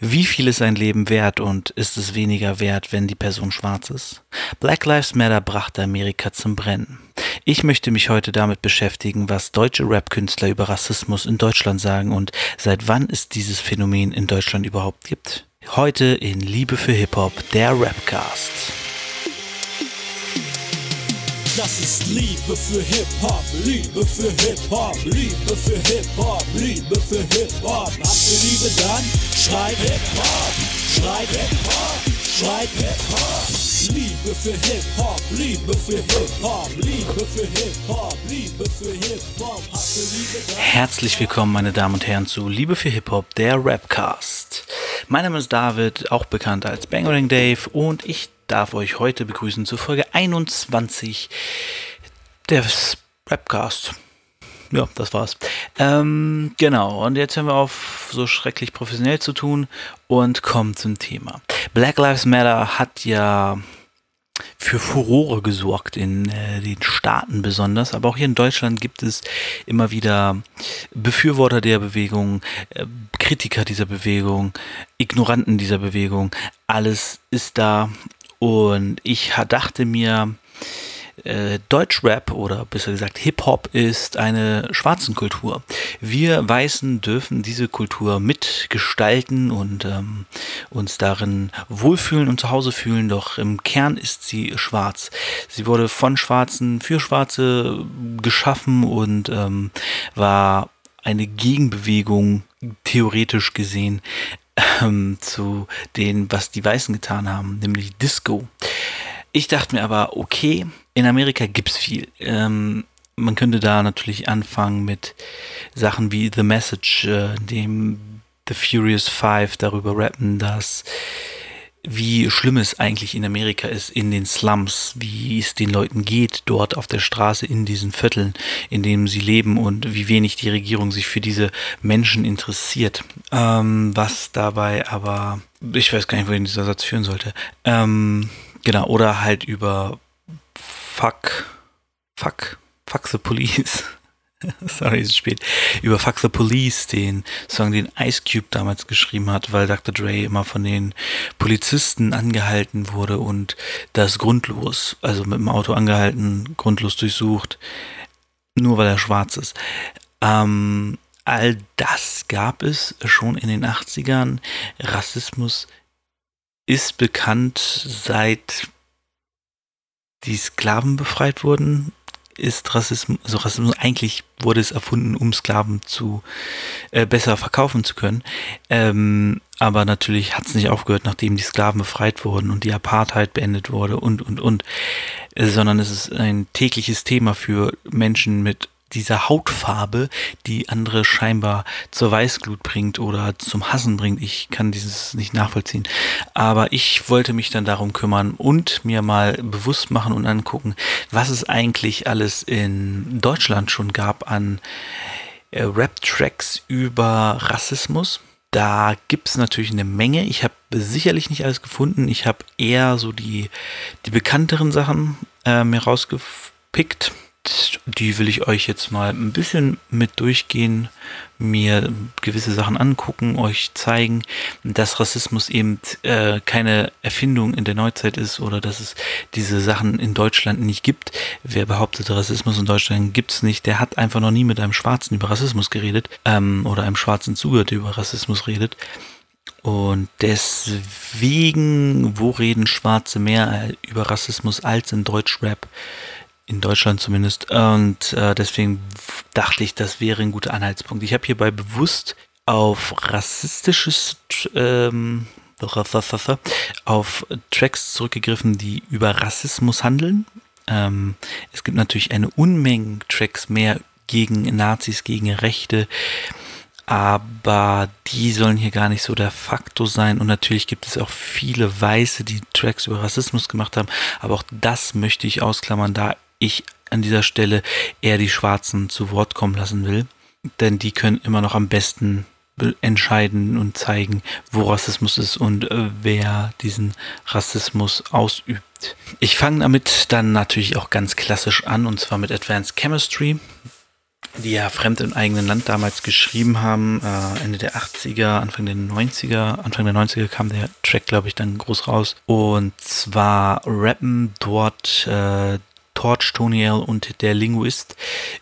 Wie viel ist ein Leben wert und ist es weniger wert, wenn die Person schwarz ist? Black Lives Matter brachte Amerika zum Brennen. Ich möchte mich heute damit beschäftigen, was deutsche Rap-Künstler über Rassismus in Deutschland sagen und seit wann es dieses Phänomen in Deutschland überhaupt gibt. Heute in Liebe für Hip-Hop, der Rapcast. Das ist Liebe für Hip-Hop, Liebe für Hip-Hop, Liebe für Hip-Hop, Liebe für Hip-Hop. Habt ihr Liebe dann? Schreit Hip-Hop, schreit Hip-Hop, schreit Hip-Hop. Liebe für Hip-Hop, Liebe für Hip-Hop, Liebe für Hip-Hop, Liebe für Hip-Hop. Herzlich willkommen, meine Damen und Herren, zu Liebe für Hip-Hop, der Rapcast. Mein Name ist David, auch bekannt als Bangering Dave, und ich darf euch heute begrüßen zur Folge 21 des Rapcast. Ja, das war's. Ähm, genau, und jetzt hören wir auf, so schrecklich professionell zu tun und kommen zum Thema. Black Lives Matter hat ja für Furore gesorgt in äh, den Staaten besonders, aber auch hier in Deutschland gibt es immer wieder Befürworter der Bewegung, äh, Kritiker dieser Bewegung, Ignoranten dieser Bewegung. Alles ist da und ich dachte mir, äh, Deutschrap oder besser gesagt Hip-Hop ist eine schwarzen Kultur. Wir Weißen dürfen diese Kultur mitgestalten und ähm, uns darin wohlfühlen und zu Hause fühlen, doch im Kern ist sie schwarz. Sie wurde von Schwarzen für Schwarze geschaffen und ähm, war eine Gegenbewegung theoretisch gesehen ähm, zu dem, was die Weißen getan haben, nämlich Disco. Ich dachte mir aber, okay, in Amerika gibt's viel. Ähm, man könnte da natürlich anfangen mit Sachen wie The Message, äh, dem The Furious Five darüber rappen, dass wie schlimm es eigentlich in Amerika ist, in den Slums, wie es den Leuten geht dort auf der Straße in diesen Vierteln, in denen sie leben und wie wenig die Regierung sich für diese Menschen interessiert. Ähm, was dabei aber, ich weiß gar nicht, wohin dieser Satz führen sollte. Ähm, genau, oder halt über Fuck, Fuck, Fuck the Police. sorry, ist spät, über Fuck the Police, den Song, den Ice Cube damals geschrieben hat, weil Dr. Dre immer von den Polizisten angehalten wurde und das grundlos, also mit dem Auto angehalten, grundlos durchsucht, nur weil er schwarz ist. Ähm, all das gab es schon in den 80ern. Rassismus ist bekannt seit die Sklaven befreit wurden ist Rassismus, also Rassismus eigentlich wurde es erfunden, um Sklaven zu äh, besser verkaufen zu können. Ähm, aber natürlich hat es nicht aufgehört, nachdem die Sklaven befreit wurden und die Apartheid beendet wurde und und und, äh, sondern es ist ein tägliches Thema für Menschen mit dieser Hautfarbe, die andere scheinbar zur Weißglut bringt oder zum Hassen bringt. Ich kann dieses nicht nachvollziehen. Aber ich wollte mich dann darum kümmern und mir mal bewusst machen und angucken, was es eigentlich alles in Deutschland schon gab an äh, Rap-Tracks über Rassismus. Da gibt es natürlich eine Menge. Ich habe sicherlich nicht alles gefunden. Ich habe eher so die, die bekannteren Sachen äh, mir rausgepickt die will ich euch jetzt mal ein bisschen mit durchgehen, mir gewisse Sachen angucken, euch zeigen, dass Rassismus eben äh, keine Erfindung in der Neuzeit ist oder dass es diese Sachen in Deutschland nicht gibt. Wer behauptet, Rassismus in Deutschland gibt es nicht, der hat einfach noch nie mit einem Schwarzen über Rassismus geredet ähm, oder einem Schwarzen zugehört, der über Rassismus redet. Und deswegen, wo reden Schwarze mehr über Rassismus als in Deutschrap? In Deutschland zumindest. Und äh, deswegen dachte ich, das wäre ein guter Anhaltspunkt. Ich habe hierbei bewusst auf rassistisches ähm, auf Tracks zurückgegriffen, die über Rassismus handeln. Ähm, es gibt natürlich eine Unmenge Tracks mehr gegen Nazis, gegen Rechte, aber die sollen hier gar nicht so der Faktor sein. Und natürlich gibt es auch viele Weiße, die Tracks über Rassismus gemacht haben, aber auch das möchte ich ausklammern, da ich an dieser Stelle eher die Schwarzen zu Wort kommen lassen will. Denn die können immer noch am besten entscheiden und zeigen, wo Rassismus ist und äh, wer diesen Rassismus ausübt. Ich fange damit dann natürlich auch ganz klassisch an und zwar mit Advanced Chemistry. die ja fremd im eigenen Land damals geschrieben haben, äh, Ende der 80er, Anfang der 90er, Anfang der 90er kam der Track, glaube ich, dann groß raus. Und zwar rappen dort äh, Torch, Toniel und der Linguist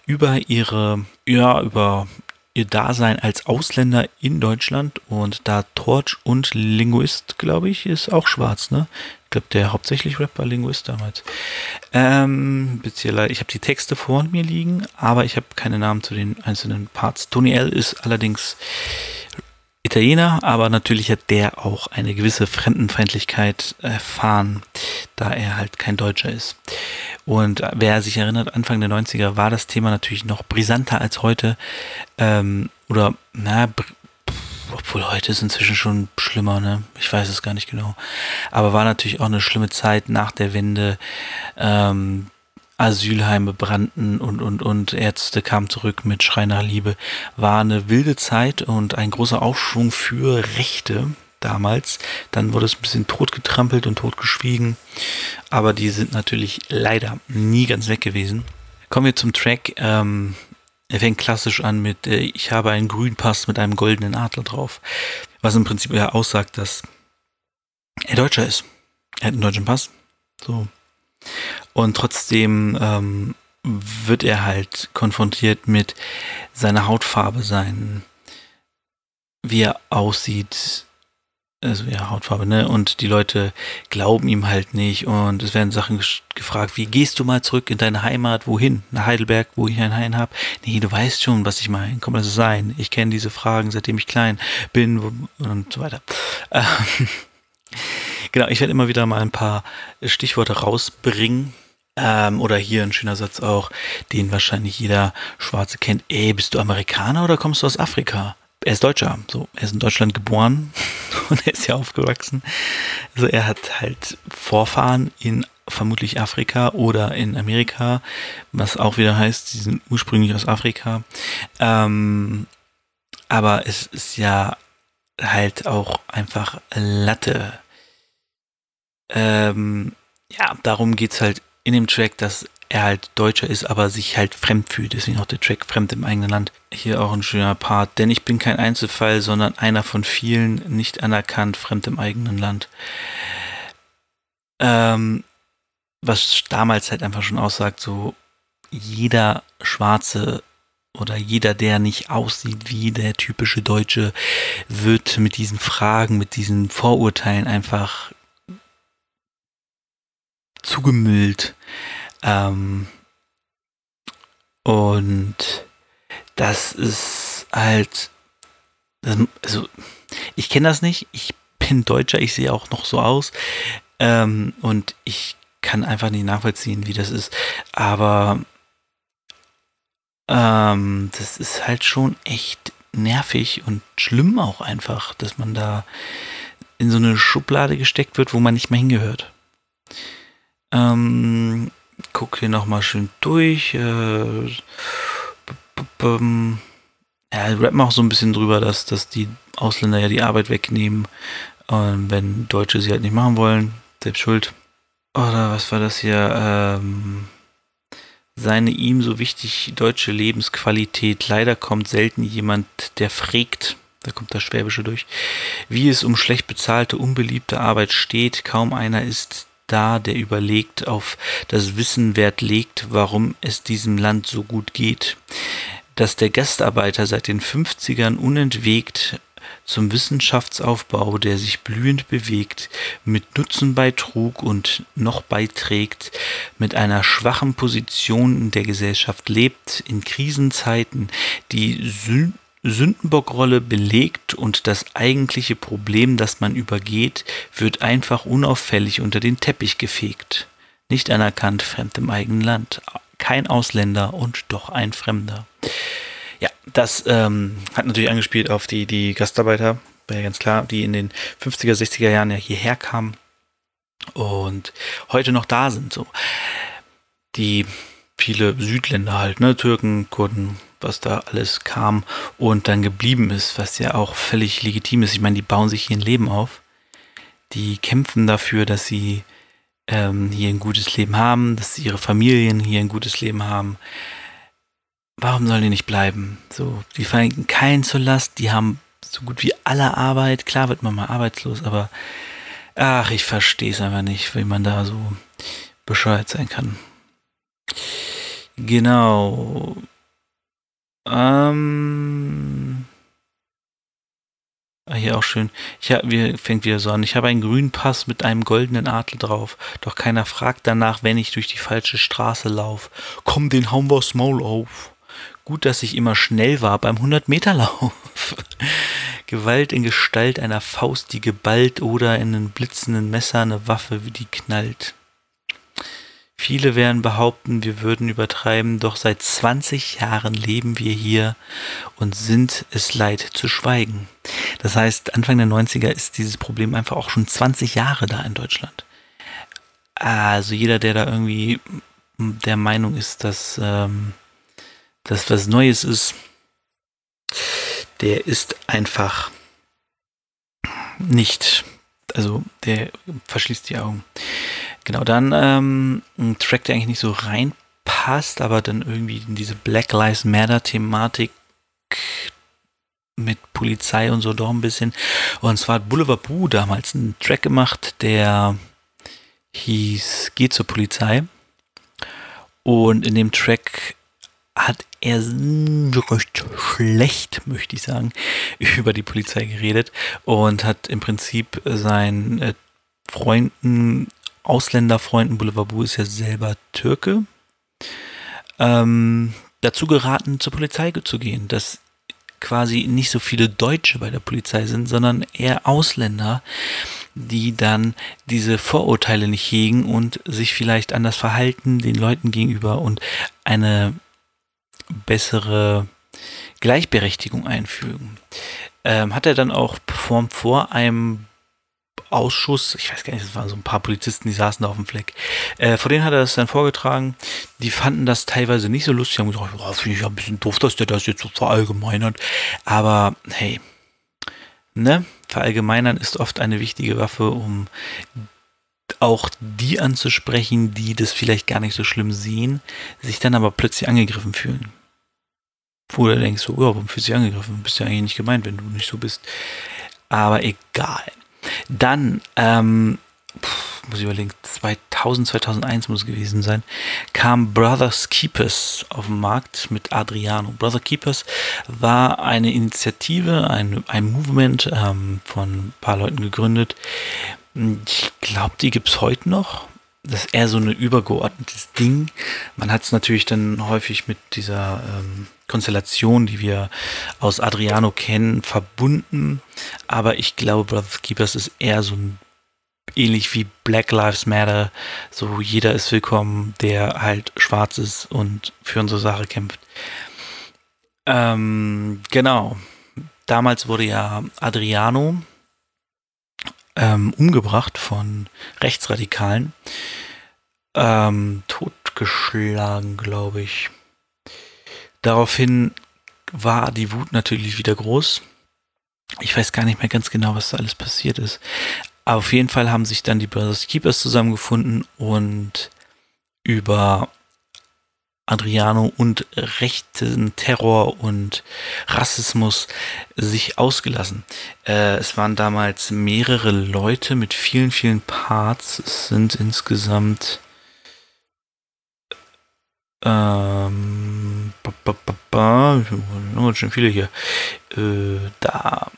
über ihre, ja, über ihr Dasein als Ausländer in Deutschland und da Torch und Linguist, glaube ich, ist auch schwarz, ne? Ich glaube, der hauptsächlich Rapper Linguist damals. Ähm, ich habe die Texte vor mir liegen, aber ich habe keine Namen zu den einzelnen Parts. Tony L. ist allerdings Italiener, aber natürlich hat der auch eine gewisse Fremdenfeindlichkeit erfahren, da er halt kein Deutscher ist. Und wer sich erinnert, Anfang der 90er war das Thema natürlich noch brisanter als heute. Ähm, oder, na, obwohl heute ist inzwischen schon schlimmer, ne? Ich weiß es gar nicht genau. Aber war natürlich auch eine schlimme Zeit nach der Wende. Ähm, Asylheime brannten und, und, und Ärzte kamen zurück mit Schrei nach Liebe. War eine wilde Zeit und ein großer Aufschwung für Rechte damals. Dann wurde es ein bisschen totgetrampelt und totgeschwiegen. Aber die sind natürlich leider nie ganz weg gewesen. Kommen wir zum Track. Ähm, er fängt klassisch an mit äh, Ich habe einen grünen Pass mit einem goldenen Adler drauf. Was im Prinzip ja aussagt, dass er Deutscher ist. Er hat einen deutschen Pass. So. Und trotzdem ähm, wird er halt konfrontiert mit seiner Hautfarbe, sein, wie er aussieht, also ja, Hautfarbe, ne? Und die Leute glauben ihm halt nicht und es werden Sachen gefragt, wie gehst du mal zurück in deine Heimat, wohin? Nach Heidelberg, wo ich ein Hain habe? Nee, du weißt schon, was ich meine. Komm, lass es sein. Ich kenne diese Fragen, seitdem ich klein bin und so weiter. Ähm, genau, ich werde immer wieder mal ein paar Stichworte rausbringen. Ähm, oder hier ein schöner Satz auch, den wahrscheinlich jeder Schwarze kennt. Ey, bist du Amerikaner oder kommst du aus Afrika? er ist Deutscher, so, er ist in Deutschland geboren und er ist ja aufgewachsen. Also er hat halt Vorfahren in vermutlich Afrika oder in Amerika, was auch wieder heißt, sie sind ursprünglich aus Afrika. Ähm, aber es ist ja halt auch einfach Latte. Ähm, ja, darum geht's halt in dem Track, dass er halt Deutscher ist, aber sich halt fremd fühlt. Deswegen auch der Track Fremd im eigenen Land. Hier auch ein schöner Part. Denn ich bin kein Einzelfall, sondern einer von vielen, nicht anerkannt, fremd im eigenen Land. Ähm, was damals halt einfach schon aussagt, so jeder Schwarze oder jeder, der nicht aussieht wie der typische Deutsche, wird mit diesen Fragen, mit diesen Vorurteilen einfach zugemüllt. Ähm, und das ist halt, also ich kenne das nicht, ich bin Deutscher, ich sehe auch noch so aus ähm, und ich kann einfach nicht nachvollziehen, wie das ist, aber ähm, das ist halt schon echt nervig und schlimm auch einfach, dass man da in so eine Schublade gesteckt wird, wo man nicht mehr hingehört. Ähm, guck hier nochmal schön durch. Äh, ja, rappen auch so ein bisschen drüber, dass, dass die Ausländer ja die Arbeit wegnehmen. Und wenn Deutsche sie halt nicht machen wollen, selbst schuld. Oder was war das hier? Ähm, seine ihm so wichtig deutsche Lebensqualität. Leider kommt selten jemand, der fragt, da kommt das Schwäbische durch, wie es um schlecht bezahlte, unbeliebte Arbeit steht. Kaum einer ist da, der überlegt, auf das Wissen Wert legt, warum es diesem Land so gut geht. Dass der Gastarbeiter seit den 50ern unentwegt zum Wissenschaftsaufbau, der sich blühend bewegt, mit Nutzen beitrug und noch beiträgt, mit einer schwachen Position in der Gesellschaft lebt, in Krisenzeiten die Sündenbockrolle belegt und das eigentliche Problem, das man übergeht, wird einfach unauffällig unter den Teppich gefegt. Nicht anerkannt, fremd im eigenen Land. Kein Ausländer und doch ein Fremder. Ja, das ähm, hat natürlich angespielt auf die, die Gastarbeiter, war ja ganz klar, die in den 50er, 60er Jahren ja hierher kamen und heute noch da sind. So. Die viele Südländer halt, ne, Türken, Kurden, was da alles kam und dann geblieben ist, was ja auch völlig legitim ist. Ich meine, die bauen sich hier ein Leben auf. Die kämpfen dafür, dass sie ähm, hier ein gutes Leben haben, dass ihre Familien hier ein gutes Leben haben. warum sollen die nicht bleiben? So, die fallen keinen zur Last, die haben so gut wie alle Arbeit. Klar wird man mal arbeitslos, aber ach, ich verstehe es einfach nicht, wie man da so bescheuert sein kann. Genau. Ähm. Ah, hier auch schön. Ich hab, wir fängt wieder so an. Ich habe einen grünen Pass mit einem goldenen Adel drauf. Doch keiner fragt danach, wenn ich durch die falsche Straße lauf. Komm, den hauen wir's Maul auf. Gut, dass ich immer schnell war beim 100-Meter-Lauf. Gewalt in Gestalt einer Faust, die geballt oder in einem blitzenden Messer eine Waffe, die knallt. Viele werden behaupten, wir würden übertreiben, doch seit 20 Jahren leben wir hier und sind es leid zu schweigen. Das heißt, Anfang der 90er ist dieses Problem einfach auch schon 20 Jahre da in Deutschland. Also jeder, der da irgendwie der Meinung ist, dass ähm, das was Neues ist, der ist einfach nicht, also der verschließt die Augen. Genau, dann ähm, ein Track, der eigentlich nicht so reinpasst, aber dann irgendwie in diese Black Lives Matter Thematik mit Polizei und so doch ein bisschen. Und zwar hat Boulevard Boo damals einen Track gemacht, der hieß Geh zur Polizei. Und in dem Track hat er recht schlecht, möchte ich sagen, über die Polizei geredet und hat im Prinzip seinen äh, Freunden Ausländerfreunden, Boulevard ist ja selber Türke, ähm, dazu geraten, zur Polizei zu gehen, dass quasi nicht so viele Deutsche bei der Polizei sind, sondern eher Ausländer, die dann diese Vorurteile nicht hegen und sich vielleicht anders verhalten den Leuten gegenüber und eine bessere Gleichberechtigung einfügen. Ähm, hat er dann auch performt vor einem Ausschuss, ich weiß gar nicht, es waren so ein paar Polizisten, die saßen da auf dem Fleck. Äh, vor denen hat er das dann vorgetragen. Die fanden das teilweise nicht so lustig, haben gesagt, oh, finde ich ein bisschen doof, dass der das jetzt so verallgemeinert. Aber hey, ne, verallgemeinern ist oft eine wichtige Waffe, um auch die anzusprechen, die das vielleicht gar nicht so schlimm sehen, sich dann aber plötzlich angegriffen fühlen. Wo du denkst, so, ja, warum fühlst du dich angegriffen? Bist ja eigentlich nicht gemeint, wenn du nicht so bist. Aber egal. Dann, ähm, muss ich überlegen, 2000, 2001 muss es gewesen sein, kam Brothers Keepers auf den Markt mit Adriano. Brother Keepers war eine Initiative, ein, ein Movement ähm, von ein paar Leuten gegründet. Ich glaube, die gibt es heute noch. Das ist eher so ein übergeordnetes Ding. Man hat es natürlich dann häufig mit dieser ähm, Konstellation, die wir aus Adriano kennen, verbunden. Aber ich glaube, Brothers Keepers ist eher so ein ähnlich wie Black Lives Matter. So jeder ist willkommen, der halt schwarz ist und für unsere Sache kämpft. Ähm, genau. Damals wurde ja Adriano ähm, umgebracht von Rechtsradikalen. Ähm, totgeschlagen, glaube ich. Daraufhin war die Wut natürlich wieder groß. Ich weiß gar nicht mehr ganz genau, was da alles passiert ist. Aber auf jeden Fall haben sich dann die Brothers Keepers zusammengefunden und über Adriano und rechten Terror und Rassismus sich ausgelassen. Äh, es waren damals mehrere Leute mit vielen, vielen Parts. Es sind insgesamt ähm, ba, ba, ba, ba, schon viele hier. Äh, da.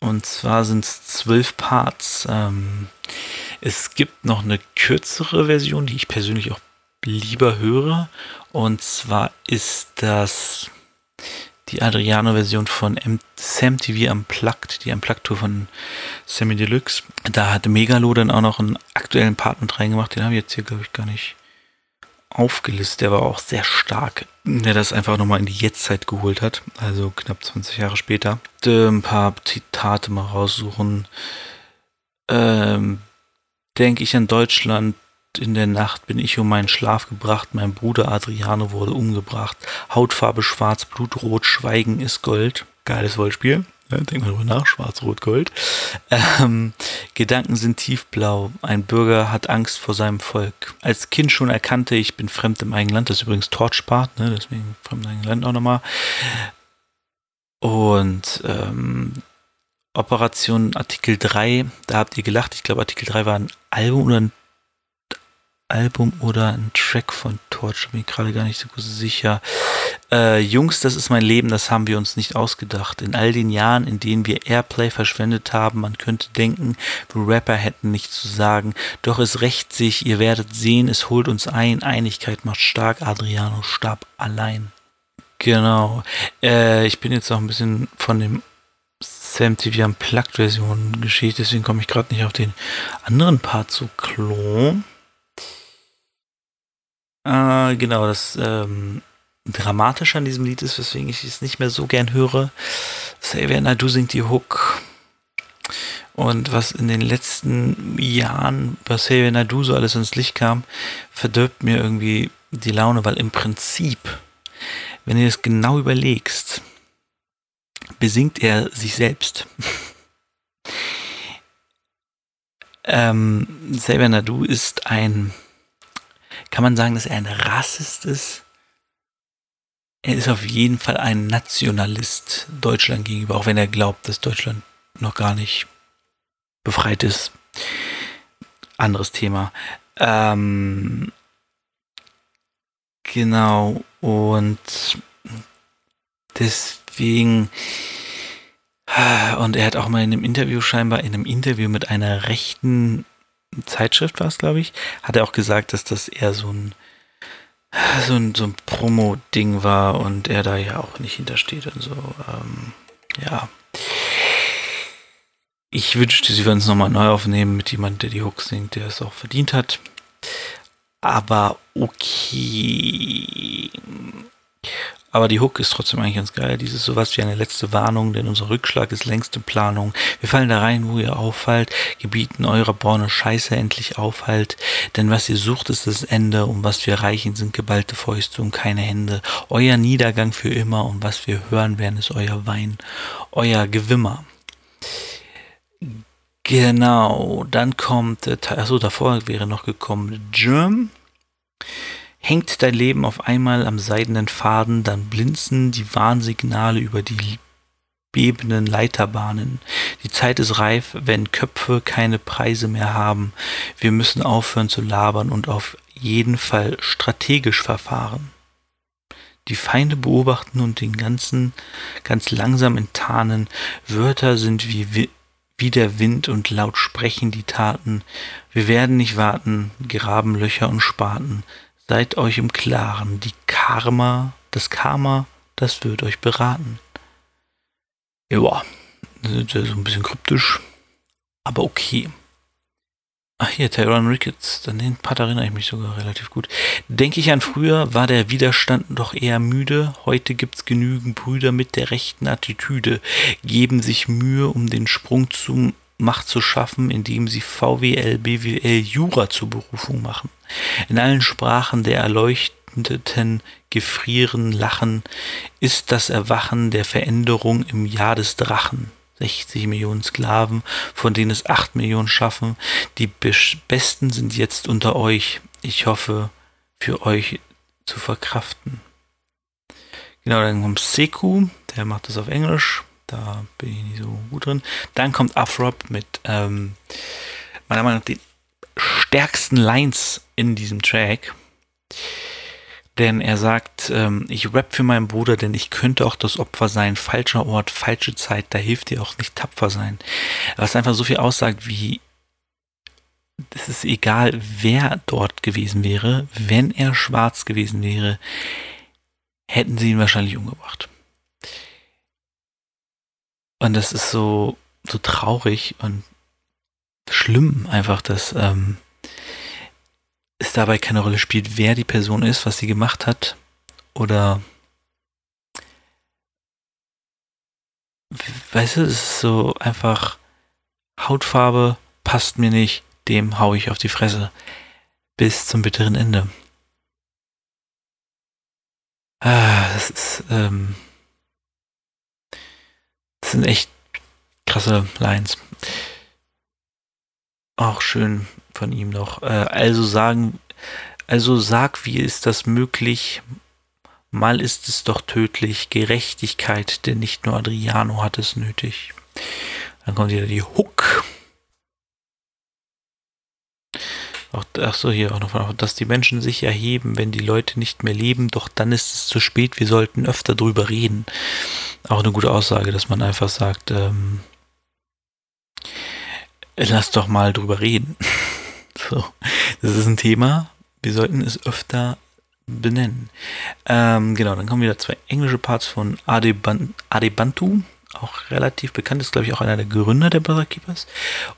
Und zwar sind es zwölf Parts. Ähm, es gibt noch eine kürzere Version, die ich persönlich auch lieber höre. Und zwar ist das die Adriano-Version von M Sam TV Unplugged, die Unplugged-Tour von Sammy Deluxe. Da hat Megalo dann auch noch einen aktuellen Part mit reingemacht. Den habe ich jetzt hier, glaube ich, gar nicht aufgelistet. Der war auch sehr stark, der das einfach nochmal in die Jetztzeit geholt hat. Also knapp 20 Jahre später. Ein paar Zitate mal raussuchen. Ähm, Denke ich an Deutschland. In der Nacht bin ich um meinen Schlaf gebracht. Mein Bruder Adriano wurde umgebracht. Hautfarbe schwarz, Blutrot, Schweigen ist Gold. Geiles Wortspiel. Denk mal drüber nach, Schwarz, Rot, Gold. Ähm, Gedanken sind tiefblau. Ein Bürger hat Angst vor seinem Volk. Als Kind schon erkannte ich bin fremd im eigenen Land. Das ist übrigens Torchpart, ne? deswegen fremd im eigenen Land auch nochmal. Und ähm, Operation Artikel 3, da habt ihr gelacht. Ich glaube, Artikel 3 war ein Album oder ein Album oder ein Track von Torch, bin ich gerade gar nicht so sicher. Äh, Jungs, das ist mein Leben, das haben wir uns nicht ausgedacht. In all den Jahren, in denen wir Airplay verschwendet haben, man könnte denken, wir Rapper hätten nichts zu sagen. Doch es rächt sich, ihr werdet sehen, es holt uns ein. Einigkeit macht stark, Adriano starb allein. Genau. Äh, ich bin jetzt noch ein bisschen von dem Sam TV Unplugged-Version geschieht, deswegen komme ich gerade nicht auf den anderen Part zu Klo. Äh, genau, das ähm, Dramatische an diesem Lied ist, weswegen ich es nicht mehr so gern höre. Xavier Nadu singt die Hook. Und was in den letzten Jahren bei Xavier Nadu so alles ins Licht kam, verdirbt mir irgendwie die Laune, weil im Prinzip, wenn du es genau überlegst, besingt er sich selbst. ähm, Xavier Nadu ist ein kann man sagen, dass er ein Rassist ist? Er ist auf jeden Fall ein Nationalist Deutschland gegenüber, auch wenn er glaubt, dass Deutschland noch gar nicht befreit ist. Anderes Thema. Ähm, genau, und deswegen, und er hat auch mal in einem Interview scheinbar, in einem Interview mit einer rechten Zeitschrift war es, glaube ich, hat er auch gesagt, dass das eher so ein so ein, so ein Promo-Ding war und er da ja auch nicht hintersteht und so. Ähm, ja. Ich wünschte, sie würden es nochmal neu aufnehmen mit jemandem, der die Hooks singt, der es auch verdient hat. Aber okay. Aber die Hook ist trotzdem eigentlich ganz geil. Dies ist sowas wie eine letzte Warnung, denn unser Rückschlag ist längste Planung. Wir fallen da rein, wo ihr auffallt, gebieten eurer Borne Scheiße endlich aufhalt. Denn was ihr sucht, ist das Ende, und was wir reichen, sind geballte Fäuste und keine Hände. Euer Niedergang für immer, und was wir hören werden, ist euer Wein, euer Gewimmer. Genau, dann kommt, äh, achso, davor wäre noch gekommen Germ Hängt dein Leben auf einmal am seidenen Faden, dann blinzen die Warnsignale über die bebenden Leiterbahnen. Die Zeit ist reif, wenn Köpfe keine Preise mehr haben. Wir müssen aufhören zu labern und auf jeden Fall strategisch verfahren. Die Feinde beobachten und den ganzen ganz langsam enttarnen. Wörter sind wie, wie der Wind und laut sprechen die Taten. Wir werden nicht warten, graben Löcher und Spaten. Seid euch im Klaren, die Karma, das Karma, das wird euch beraten. Ja, so ein bisschen kryptisch, aber okay. Ach hier, Tyron Ricketts, an den Part erinnere ich mich sogar relativ gut. Denke ich an früher, war der Widerstand doch eher müde. Heute gibt's genügend Brüder mit der rechten Attitüde, geben sich Mühe, um den Sprung zum Macht zu schaffen, indem sie VWL, BWL, Jura zur Berufung machen. In allen Sprachen der Erleuchteten gefrieren, lachen, ist das Erwachen der Veränderung im Jahr des Drachen. 60 Millionen Sklaven, von denen es 8 Millionen schaffen. Die Besten sind jetzt unter euch. Ich hoffe, für euch zu verkraften. Genau, dann kommt Seku, der macht das auf Englisch. Da bin ich nicht so gut drin. Dann kommt Afrop mit ähm, meiner Meinung nach den stärksten Lines in diesem Track. Denn er sagt, ähm, ich rap für meinen Bruder, denn ich könnte auch das Opfer sein. Falscher Ort, falsche Zeit, da hilft dir auch nicht tapfer sein. Was einfach so viel aussagt wie, es ist egal, wer dort gewesen wäre, wenn er schwarz gewesen wäre, hätten sie ihn wahrscheinlich umgebracht. Und das ist so, so traurig und schlimm einfach, dass ähm, es dabei keine Rolle spielt, wer die Person ist, was sie gemacht hat oder weißt du, es ist so einfach Hautfarbe passt mir nicht, dem hau ich auf die Fresse bis zum bitteren Ende. Ah, das ist ähm, sind echt krasse Lines. Auch schön von ihm noch. Äh, also sagen, also sag, wie ist das möglich? Mal ist es doch tödlich, Gerechtigkeit, denn nicht nur Adriano hat es nötig. Dann kommt wieder die Hook. Auch, ach so, hier auch noch, dass die Menschen sich erheben, wenn die Leute nicht mehr leben, doch dann ist es zu spät, wir sollten öfter drüber reden. Auch eine gute Aussage, dass man einfach sagt, ähm, lass doch mal drüber reden. so, das ist ein Thema, wir sollten es öfter benennen. Ähm, genau, dann kommen wieder zwei englische Parts von Adeban Adebantu, auch relativ bekannt, ist glaube ich auch einer der Gründer der Brother Keepers.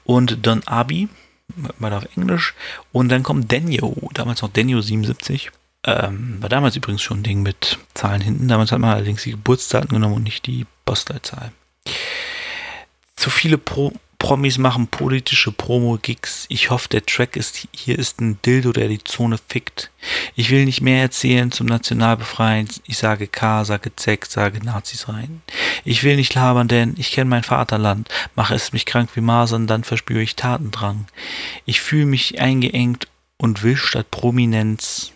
Und Don Abi, mal auf Englisch. Und dann kommt Denio, damals noch Denio 77. Ähm, war damals übrigens schon ein Ding mit Zahlen hinten. Damals hat man allerdings die Geburtsdaten genommen und nicht die Postleitzahl. Zu viele Pro Promis machen politische Promo-Gigs. Ich hoffe, der Track ist hier ist ein Dildo, der die Zone fickt. Ich will nicht mehr erzählen zum Nationalbefreien. Ich sage K, sage Z, sage Nazis rein. Ich will nicht labern, denn ich kenne mein Vaterland. Mache es mich krank wie Masern, dann verspüre ich Tatendrang. Ich fühle mich eingeengt und will statt Prominenz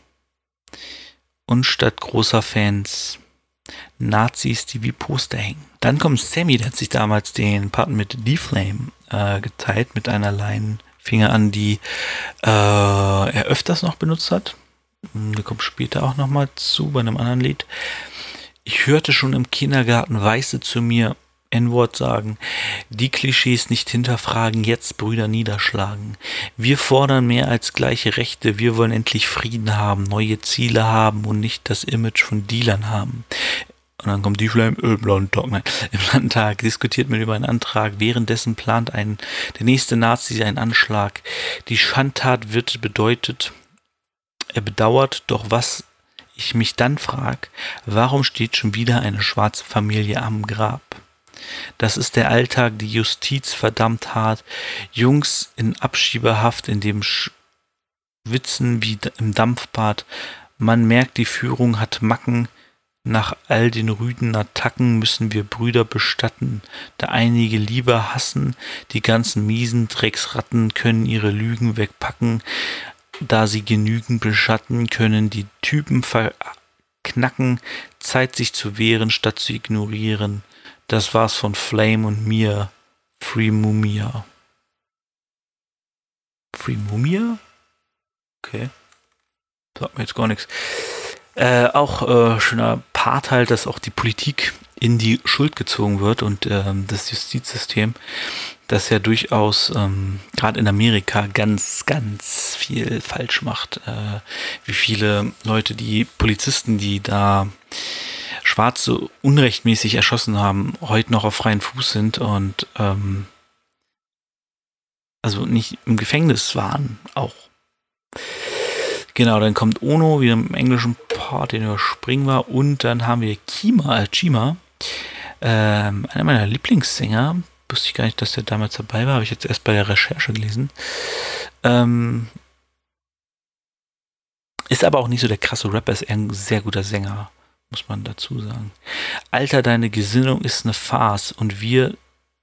und statt großer Fans Nazis, die wie Poster hängen. Dann kommt Sammy, der hat sich damals den Part mit D-Flame äh, geteilt, mit einer Line Finger an, die äh, er öfters noch benutzt hat. Hm, der kommt später auch nochmal zu bei einem anderen Lied. Ich hörte schon im Kindergarten Weiße zu mir N-Wort sagen, die Klischees nicht hinterfragen, jetzt Brüder niederschlagen. Wir fordern mehr als gleiche Rechte, wir wollen endlich Frieden haben, neue Ziele haben und nicht das Image von Dealern haben. Und dann kommt die Flame im Landtag. Nein, im Landtag diskutiert man über einen Antrag. Währenddessen plant ein, der nächste Nazi einen Anschlag. Die Schandtat wird bedeutet, er bedauert, doch was ich mich dann frag, warum steht schon wieder eine schwarze Familie am Grab? Das ist der Alltag, die Justiz verdammt hart. Jungs in Abschiebehaft, in dem Schwitzen wie im Dampfbad. Man merkt, die Führung hat Macken. Nach all den rüden Attacken müssen wir Brüder bestatten, da einige lieber hassen, die ganzen miesen Drecksratten können ihre Lügen wegpacken, da sie genügend beschatten, können die Typen verknacken, Zeit sich zu wehren, statt zu ignorieren. Das war's von Flame und mir, Free Mumia. Free Mumia? Okay. Sagt mir jetzt gar nichts. Äh, auch äh, schöner Part halt, dass auch die Politik in die Schuld gezogen wird und ähm, das Justizsystem, das ja durchaus ähm, gerade in Amerika ganz, ganz viel falsch macht. Äh, wie viele Leute, die Polizisten, die da Schwarze unrechtmäßig erschossen haben, heute noch auf freien Fuß sind und ähm, also nicht im Gefängnis waren auch. Genau, dann kommt Ono wieder im englischen Part, den überspringen wir. Und dann haben wir Kima, äh, Chima, ähm, einer meiner Lieblingssänger. Wusste ich gar nicht, dass der damals dabei war. Habe ich jetzt erst bei der Recherche gelesen. Ähm, ist aber auch nicht so der krasse Rapper, ist eher ein sehr guter Sänger, muss man dazu sagen. Alter, deine Gesinnung ist eine Farce und wir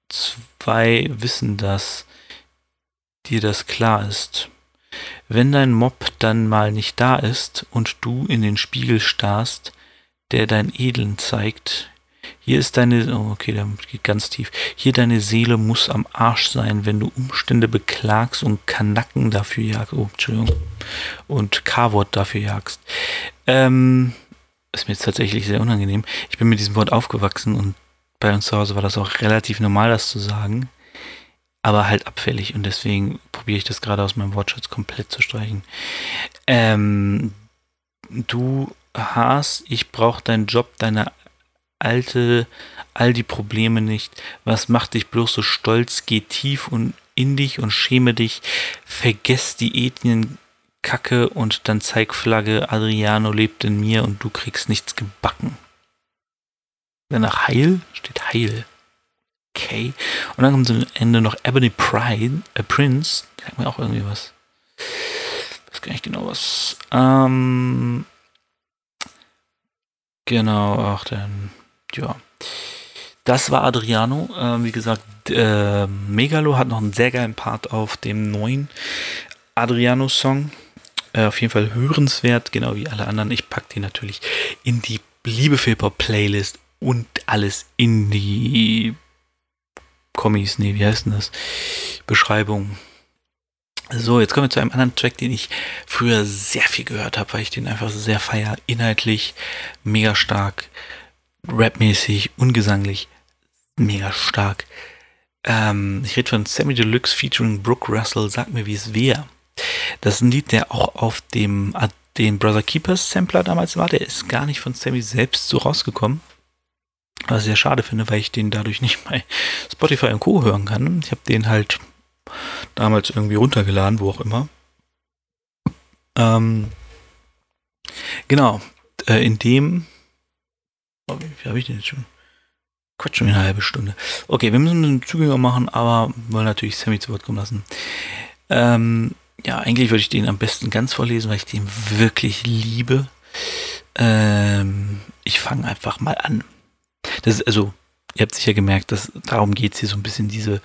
zwei wissen, dass dir das klar ist. Wenn dein Mob dann mal nicht da ist und du in den Spiegel starrst, der dein Edeln zeigt, hier ist deine, oh okay, der geht ganz tief. Hier deine Seele muss am Arsch sein, wenn du Umstände beklagst und Kanacken dafür jagst. Oh, Entschuldigung. Und K-Wort dafür jagst. Ähm, ist mir jetzt tatsächlich sehr unangenehm. Ich bin mit diesem Wort aufgewachsen und bei uns zu Hause war das auch relativ normal, das zu sagen aber halt abfällig und deswegen probiere ich das gerade aus meinem Wortschatz komplett zu streichen. Ähm, du hast, ich brauche deinen Job, deine alte, all die Probleme nicht. Was macht dich bloß so stolz? Geh tief und in dich und schäme dich. Vergess die Ethnien Kacke und dann zeig Flagge, Adriano lebt in mir und du kriegst nichts gebacken. Danach Heil steht Heil. Okay. Und dann kommt am Ende noch Ebony Pride, äh, Prince. Sagt mir auch irgendwie was. Ich weiß gar nicht genau was. Ähm, genau, ach dann, ja. Das war Adriano. Äh, wie gesagt, äh, Megalo hat noch einen sehr geilen Part auf dem neuen Adriano-Song. Äh, auf jeden Fall hörenswert, genau wie alle anderen. Ich packe die natürlich in die Liebe für Hip-Hop-Playlist und alles in die Kommis, nee, wie heißt denn das? Beschreibung. So, jetzt kommen wir zu einem anderen Track, den ich früher sehr viel gehört habe, weil ich den einfach sehr feier. Inhaltlich mega stark, rapmäßig, ungesanglich mega stark. Ähm, ich rede von Sammy Deluxe featuring Brooke Russell, Sag mir, wie es wäre. Das ist ein Lied, der auch auf dem, dem Brother Keepers Sampler damals war. Der ist gar nicht von Sammy selbst so rausgekommen. Was ich sehr schade finde, weil ich den dadurch nicht bei Spotify und Co. hören kann. Ich habe den halt damals irgendwie runtergeladen, wo auch immer. Ähm, genau. Äh, in dem. Oh, wie, wie habe ich den jetzt schon? Quatsch, schon eine halbe Stunde. Okay, wir müssen ein bisschen zügiger machen, aber wollen natürlich Sammy zu Wort kommen lassen. Ähm, ja, eigentlich würde ich den am besten ganz vorlesen, weil ich den wirklich liebe. Ähm, ich fange einfach mal an. Das ist, also, ihr habt sicher gemerkt, dass darum geht es hier so ein bisschen diese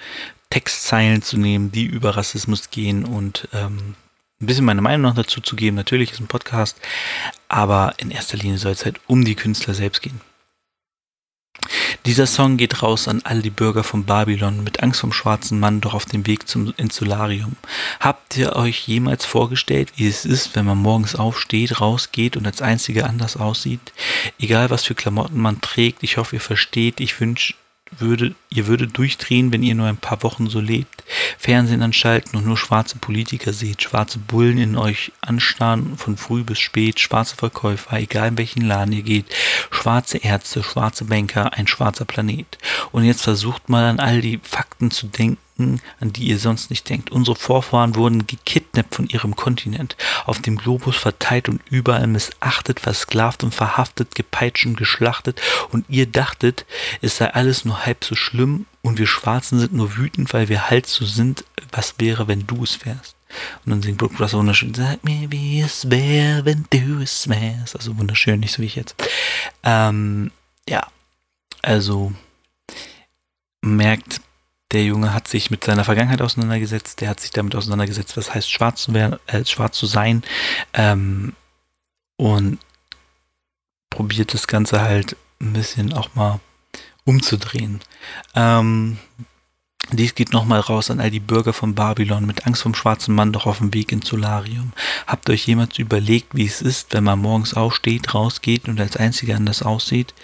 Textzeilen zu nehmen, die über Rassismus gehen und ähm, ein bisschen meine Meinung noch dazu zu geben. Natürlich ist ein Podcast, aber in erster Linie soll es halt um die Künstler selbst gehen. Dieser Song geht raus an all die Bürger von Babylon mit Angst vom schwarzen Mann doch auf dem Weg zum Insularium. Habt ihr euch jemals vorgestellt, wie es ist, wenn man morgens aufsteht, rausgeht und als einziger anders aussieht? Egal was für Klamotten man trägt, ich hoffe ihr versteht, ich wünsche würde, ihr würdet durchdrehen, wenn ihr nur ein paar Wochen so lebt. Fernsehen anschalten und nur schwarze Politiker seht, schwarze Bullen in euch anstarren von früh bis spät, schwarze Verkäufer, egal in welchen Laden ihr geht, schwarze Ärzte, schwarze Banker, ein schwarzer Planet. Und jetzt versucht mal an all die Fakten zu denken, an die ihr sonst nicht denkt. Unsere Vorfahren wurden gekidnappt von ihrem Kontinent, auf dem Globus verteilt und überall missachtet, versklavt und verhaftet, gepeitscht und geschlachtet und ihr dachtet, es sei alles nur halb so schlimm und wir Schwarzen sind nur wütend, weil wir halt so sind, was wäre, wenn du es wärst. Und dann singt Brooke Russell wunderschön, sag mir, wie es wäre, wenn du es wärst. Also wunderschön, nicht so wie ich jetzt. Ähm, ja, also merkt, der Junge hat sich mit seiner Vergangenheit auseinandergesetzt, der hat sich damit auseinandergesetzt, was heißt schwarz zu werden, äh, schwarz zu sein, ähm, und probiert das Ganze halt ein bisschen auch mal umzudrehen. Ähm, dies geht nochmal raus an all die Bürger von Babylon mit Angst vom schwarzen Mann doch auf dem Weg ins Solarium. Habt euch jemals überlegt, wie es ist, wenn man morgens aufsteht, rausgeht und als einziger anders aussieht?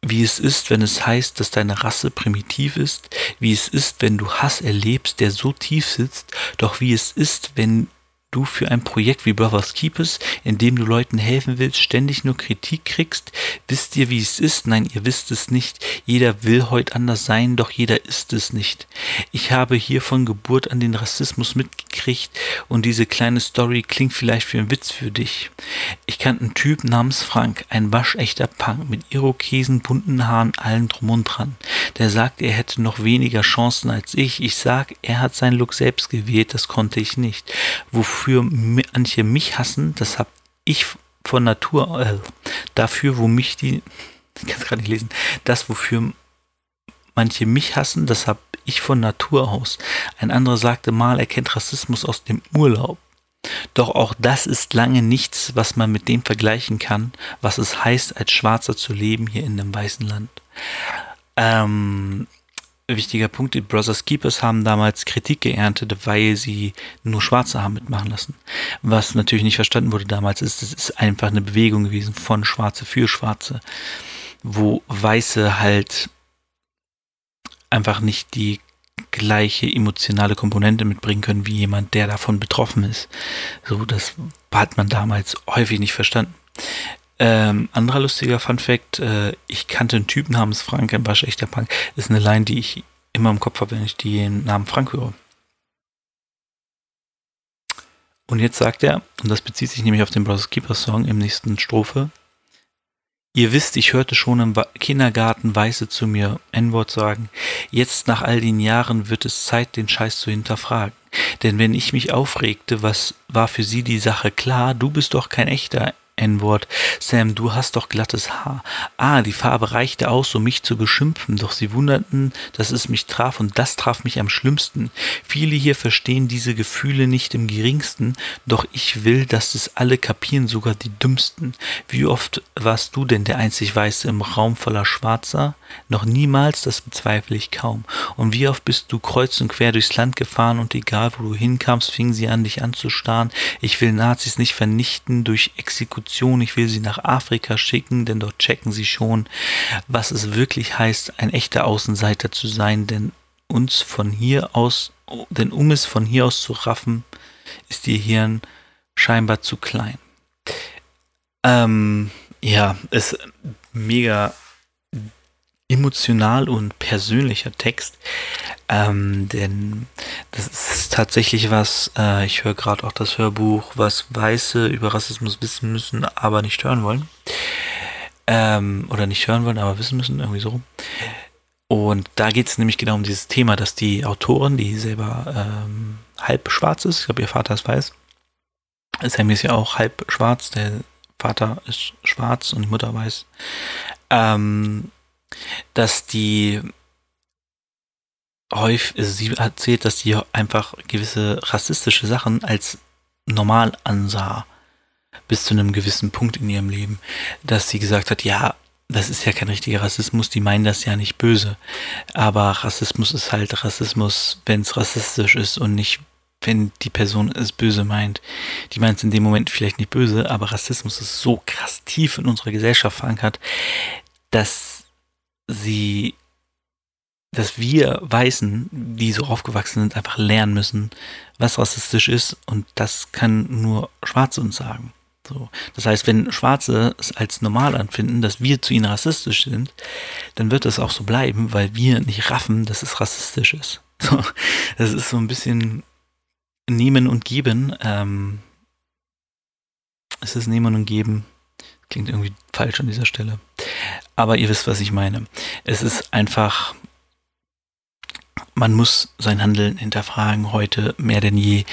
wie es ist, wenn es heißt, dass deine Rasse primitiv ist, wie es ist, wenn du Hass erlebst, der so tief sitzt, doch wie es ist, wenn du für ein Projekt wie Brothers Keepers, in dem du Leuten helfen willst, ständig nur Kritik kriegst? Wisst ihr, wie es ist? Nein, ihr wisst es nicht. Jeder will heute anders sein, doch jeder ist es nicht. Ich habe hier von Geburt an den Rassismus mitgekriegt und diese kleine Story klingt vielleicht für einen Witz für dich. Ich kannte einen Typ namens Frank, ein waschechter Punk mit Irokesen, bunten Haaren, allen drum und dran. Der sagt, er hätte noch weniger Chancen als ich. Ich sag, er hat seinen Look selbst gewählt, das konnte ich nicht. Wofür wofür manche mich hassen, das habe ich von Natur, äh, dafür, wo mich die, ich kann es gerade nicht lesen, das, wofür manche mich hassen, das habe ich von Natur aus. Ein anderer sagte mal, er kennt Rassismus aus dem Urlaub. Doch auch das ist lange nichts, was man mit dem vergleichen kann, was es heißt, als Schwarzer zu leben hier in dem weißen Land. Ähm, wichtiger Punkt, die Brothers Keepers haben damals Kritik geerntet, weil sie nur Schwarze haben mitmachen lassen. Was natürlich nicht verstanden wurde damals, ist, es ist einfach eine Bewegung gewesen von Schwarze für Schwarze, wo Weiße halt einfach nicht die gleiche emotionale Komponente mitbringen können wie jemand, der davon betroffen ist. So, das hat man damals häufig nicht verstanden. Ähm, anderer lustiger Fun Fact, äh, ich kannte einen Typen namens Frank, ein waschechter Punk. Ist eine Line, die ich immer im Kopf habe, wenn ich den Namen Frank höre. Und jetzt sagt er, und das bezieht sich nämlich auf den Brothers Keeper Song im nächsten Strophe, Ihr wisst, ich hörte schon im Kindergarten Weiße zu mir N-Wort sagen. Jetzt nach all den Jahren wird es Zeit, den Scheiß zu hinterfragen. Denn wenn ich mich aufregte, was war für sie die Sache klar? Du bist doch kein echter N-Wort. Sam, du hast doch glattes Haar. Ah, die Farbe reichte aus, um mich zu beschimpfen, doch sie wunderten, dass es mich traf und das traf mich am schlimmsten. Viele hier verstehen diese Gefühle nicht im geringsten, doch ich will, dass es alle kapieren, sogar die dümmsten. Wie oft warst du denn der einzig Weiße im Raum voller Schwarzer? Noch niemals, das bezweifle ich kaum. Und wie oft bist du kreuz und quer durchs Land gefahren und egal wo du hinkamst, fingen sie an, dich anzustarren. Ich will Nazis nicht vernichten durch Exekution, ich will sie nach Afrika schicken, denn dort checken sie schon, was es wirklich heißt, ein echter Außenseiter zu sein, denn uns von hier aus, denn um es von hier aus zu raffen, ist ihr Hirn scheinbar zu klein. Ähm, ja, ist mega emotional und persönlicher Text. Ähm, denn das ist tatsächlich was, äh, ich höre gerade auch das Hörbuch, was Weiße über Rassismus wissen müssen, aber nicht hören wollen. Ähm, oder nicht hören wollen, aber wissen müssen, irgendwie so. Und da geht es nämlich genau um dieses Thema, dass die Autorin, die selber ähm, halb schwarz ist, ich glaube, ihr Vater ist weiß, Sammy ist ja auch halb schwarz, der Vater ist schwarz und die Mutter weiß, ähm, dass die häufig, also sie erzählt, dass die einfach gewisse rassistische Sachen als normal ansah. Bis zu einem gewissen Punkt in ihrem Leben. Dass sie gesagt hat, ja, das ist ja kein richtiger Rassismus, die meinen das ja nicht böse. Aber Rassismus ist halt Rassismus, wenn es rassistisch ist und nicht, wenn die Person es böse meint. Die meint es in dem Moment vielleicht nicht böse, aber Rassismus ist so krass tief in unserer Gesellschaft verankert, dass sie dass wir Weißen, die so aufgewachsen sind, einfach lernen müssen, was rassistisch ist und das kann nur Schwarze uns sagen. So. Das heißt, wenn Schwarze es als normal anfinden, dass wir zu ihnen rassistisch sind, dann wird das auch so bleiben, weil wir nicht raffen, dass es rassistisch ist. So. Das ist so ein bisschen Nehmen und Geben. Ähm, es ist Nehmen und Geben. Klingt irgendwie falsch an dieser Stelle. Aber ihr wisst, was ich meine. Es ist einfach man muss sein Handeln hinterfragen heute mehr denn je.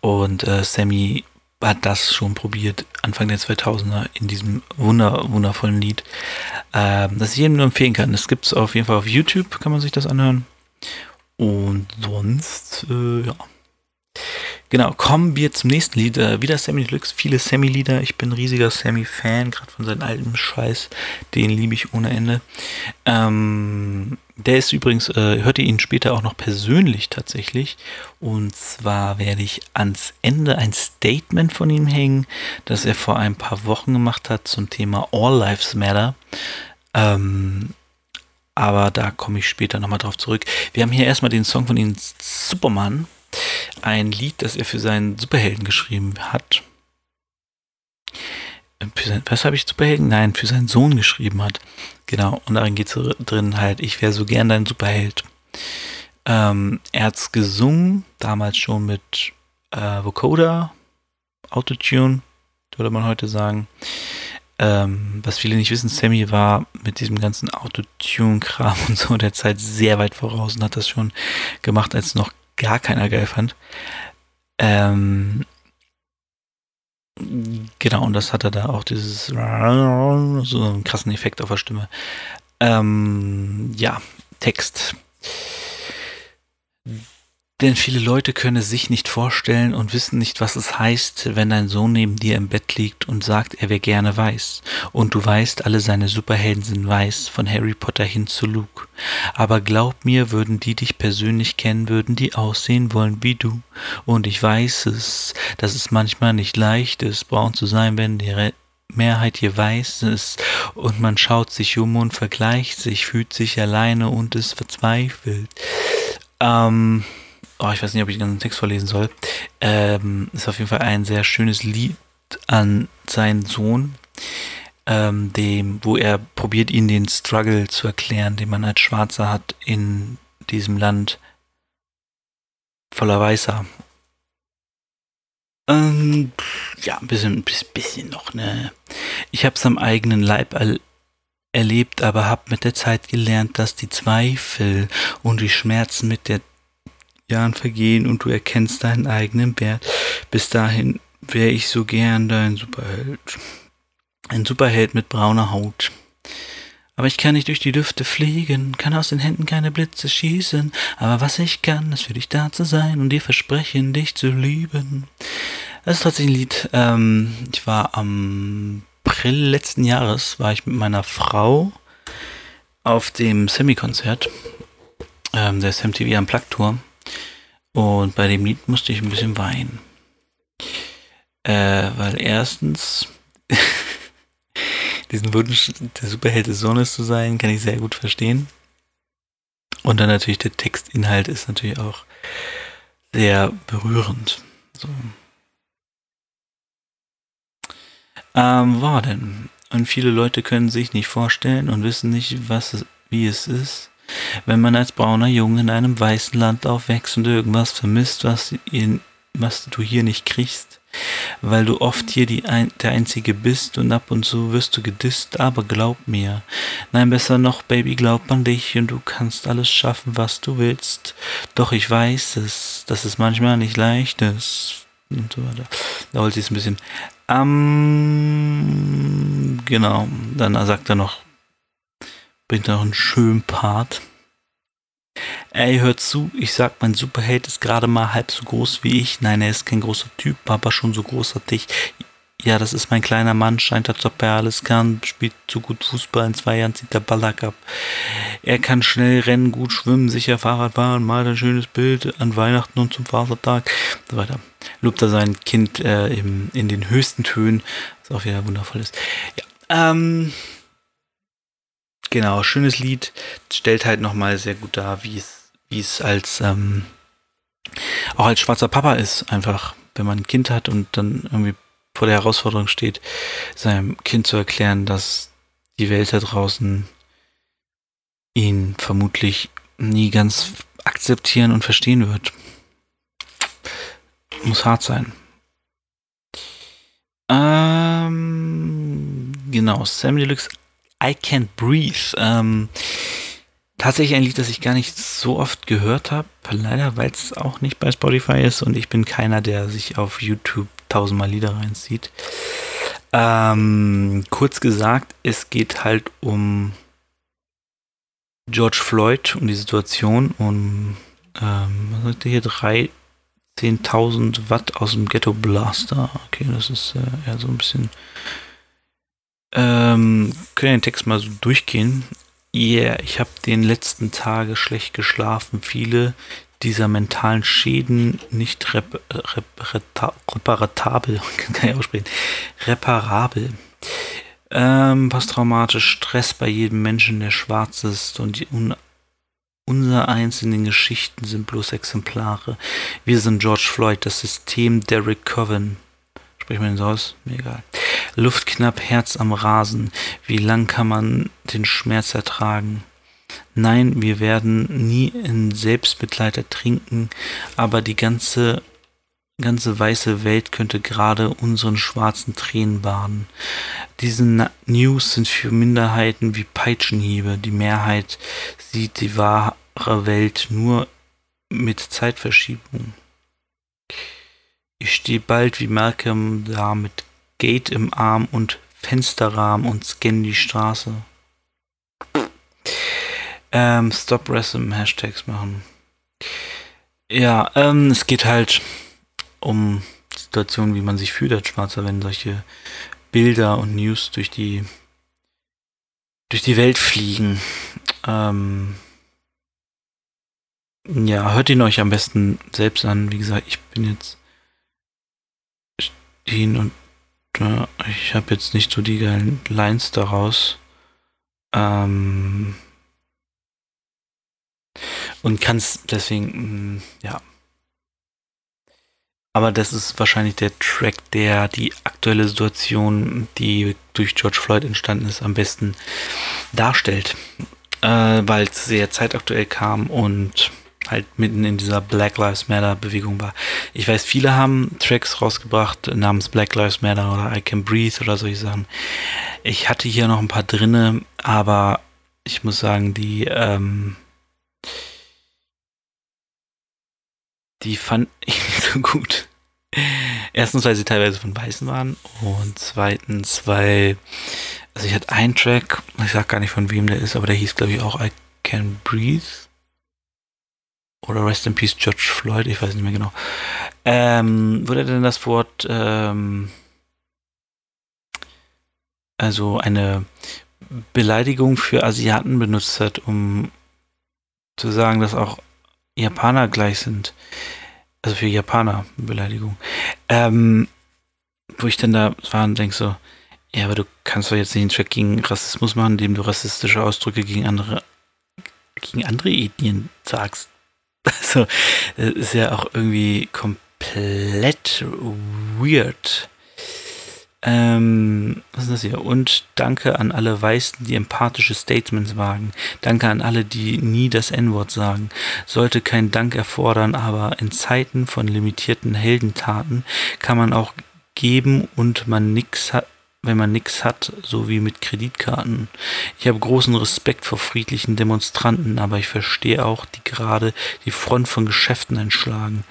Und äh, Sammy hat das schon probiert, Anfang der 2000er, in diesem wunder, wundervollen Lied, äh, das ich jedem nur empfehlen kann. Das gibt es auf jeden Fall auf YouTube, kann man sich das anhören. Und sonst, äh, ja. Genau, kommen wir zum nächsten Lied. Äh, wieder Sammy Deluxe, viele Sammy-Lieder. Ich bin riesiger Sammy-Fan, gerade von seinem alten Scheiß. Den liebe ich ohne Ende. Ähm, der ist übrigens, äh, hört ihr ihn später auch noch persönlich tatsächlich. Und zwar werde ich ans Ende ein Statement von ihm hängen, das er vor ein paar Wochen gemacht hat zum Thema All Lives Matter. Ähm, aber da komme ich später nochmal drauf zurück. Wir haben hier erstmal den Song von ihm Superman ein Lied, das er für seinen Superhelden geschrieben hat. Äh, sein, was habe ich Superhelden? Nein, für seinen Sohn geschrieben hat. Genau, und darin geht es drin halt, ich wäre so gern dein Superheld. Ähm, er hat es gesungen, damals schon mit äh, Vocoder, Autotune, würde man heute sagen. Ähm, was viele nicht wissen, Sammy war mit diesem ganzen Autotune-Kram und so der Zeit sehr weit voraus und hat das schon gemacht, als noch gar keiner geil fand. Ähm, genau, und das hatte da auch dieses so einen krassen Effekt auf der Stimme. Ähm, ja, Text. Denn viele Leute können es sich nicht vorstellen und wissen nicht, was es heißt, wenn dein Sohn neben dir im Bett liegt und sagt, er wäre gerne weiß. Und du weißt, alle seine Superhelden sind weiß, von Harry Potter hin zu Luke. Aber glaub mir, würden die dich persönlich kennen, würden die aussehen wollen wie du. Und ich weiß es, dass es manchmal nicht leicht ist, braun zu sein, wenn die Mehrheit hier weiß ist und man schaut sich um und vergleicht sich, fühlt sich alleine und ist verzweifelt. Ähm, oh, ich weiß nicht, ob ich den ganzen Text vorlesen soll, ähm, ist auf jeden Fall ein sehr schönes Lied an seinen Sohn, ähm, dem, wo er probiert, ihn den Struggle zu erklären, den man als Schwarzer hat in diesem Land voller Weißer. Ähm, ja, ein bisschen, bisschen noch, ne. Ich hab's am eigenen Leib er erlebt, aber hab mit der Zeit gelernt, dass die Zweifel und die Schmerzen mit der Jahren vergehen und du erkennst deinen eigenen Wert. Bis dahin wäre ich so gern dein Superheld. Ein Superheld mit brauner Haut. Aber ich kann nicht durch die Lüfte fliegen, kann aus den Händen keine Blitze schießen. Aber was ich kann, ist für dich da zu sein und dir versprechen, dich zu lieben. Das ist tatsächlich ein Lied. Ähm, ich war am April letzten Jahres, war ich mit meiner Frau auf dem Semi-Konzert, ähm, der SMTV am Plug-Tour. Und bei dem Lied musste ich ein bisschen weinen. Äh, weil erstens diesen Wunsch, der Superheld des Sohnes zu sein, kann ich sehr gut verstehen. Und dann natürlich der Textinhalt ist natürlich auch sehr berührend. So. Ähm, war denn? Und viele Leute können sich nicht vorstellen und wissen nicht, was wie es ist, wenn man als brauner Junge in einem weißen Land aufwächst und irgendwas vermisst, was, ihn, was du hier nicht kriegst weil du oft hier die ein, der Einzige bist und ab und zu wirst du gedisst, aber glaub mir. Nein, besser noch, Baby, glaub an dich und du kannst alles schaffen, was du willst. Doch ich weiß es, dass es manchmal nicht leicht ist. Und so weiter. Da holt sie es ein bisschen. Ähm, genau. Dann sagt er noch, bringt noch einen schönen Part. Ey, hört zu, ich sag, mein Superheld ist gerade mal halb so groß wie ich. Nein, er ist kein großer Typ, aber schon so großartig. Ja, das ist mein kleiner Mann, scheint, als ob er alles kann, spielt zu gut Fußball, in zwei Jahren zieht der Ballack ab. Er kann schnell rennen, gut schwimmen, sicher Fahrrad fahren, malt ein schönes Bild an Weihnachten und zum Vatertag, so weiter. Lobt er sein Kind äh, im, in den höchsten Tönen, was auch wieder wundervoll ist. Ja, ähm, Genau, schönes Lied. Stellt halt nochmal sehr gut dar, wie es, wie es als, ähm, auch als schwarzer Papa ist, einfach, wenn man ein Kind hat und dann irgendwie vor der Herausforderung steht, seinem Kind zu erklären, dass die Welt da draußen ihn vermutlich nie ganz akzeptieren und verstehen wird. Muss hart sein. Ähm, genau, Sam Deluxe I Can't Breathe. Ähm, tatsächlich ein Lied, das ich gar nicht so oft gehört habe. Leider, weil es auch nicht bei Spotify ist und ich bin keiner, der sich auf YouTube tausendmal Lieder reinzieht. Ähm, kurz gesagt, es geht halt um George Floyd, um die Situation, um, ähm, was sagt ihr hier, 13.000 Watt aus dem Ghetto Blaster. Okay, das ist äh, eher so ein bisschen ähm, können den Text mal so durchgehen. Yeah, ich habe den letzten Tage schlecht geschlafen. Viele dieser mentalen Schäden nicht rep rep reparatabel, kann ich aussprechen, reparabel. Ähm, posttraumatisch Stress bei jedem Menschen, der schwarz ist und die un unsere einzelnen Geschichten sind bloß Exemplare. Wir sind George Floyd, das System Derek Coven. Sprich mal den so aus? Mir egal. Luft knapp, Herz am Rasen. Wie lang kann man den Schmerz ertragen? Nein, wir werden nie in Selbstmitleid ertrinken, aber die ganze ganze weiße Welt könnte gerade unseren schwarzen Tränen baden. Diese News sind für Minderheiten wie Peitschenhiebe. Die Mehrheit sieht die wahre Welt nur mit Zeitverschiebung. Ich stehe bald wie Malcolm da mit Gate im Arm und Fensterrahmen und scannen die Straße. Ähm, Stop Racism Hashtags machen. Ja, ähm, es geht halt um Situationen, wie man sich fühlt als Schwarzer, wenn solche Bilder und News durch die durch die Welt fliegen. Ähm, ja, hört ihn euch am besten selbst an. Wie gesagt, ich bin jetzt stehen und ja, ich habe jetzt nicht so die geilen Lines daraus. Ähm, und kann es deswegen, mm, ja. Aber das ist wahrscheinlich der Track, der die aktuelle Situation, die durch George Floyd entstanden ist, am besten darstellt. Äh, Weil es sehr zeitaktuell kam und halt mitten in dieser Black Lives Matter Bewegung war. Ich weiß, viele haben Tracks rausgebracht namens Black Lives Matter oder I Can Breathe oder solche Sachen. Ich hatte hier noch ein paar drinne, aber ich muss sagen, die ähm, die fand ich nicht so gut. Erstens, weil sie teilweise von Weißen waren und zweitens, weil, also ich hatte einen Track, ich sag gar nicht von wem der ist, aber der hieß glaube ich auch I Can Breathe oder Rest in Peace George Floyd, ich weiß nicht mehr genau. Ähm, wurde denn das Wort, ähm, also eine Beleidigung für Asiaten benutzt hat, um zu sagen, dass auch Japaner gleich sind. Also für Japaner Beleidigung. Ähm, wo ich dann da war und denke so, ja, aber du kannst doch jetzt nicht einen Track gegen Rassismus machen, indem du rassistische Ausdrücke gegen andere, gegen andere Ethnien sagst. Also, das ist ja auch irgendwie komplett weird. Ähm, was ist das hier? Und danke an alle Weißen, die empathische Statements wagen. Danke an alle, die nie das N-Wort sagen. Sollte kein Dank erfordern, aber in Zeiten von limitierten Heldentaten kann man auch geben und man nix hat, wenn man nichts hat, so wie mit Kreditkarten. Ich habe großen Respekt vor friedlichen Demonstranten, aber ich verstehe auch, die gerade die Front von Geschäften entschlagen.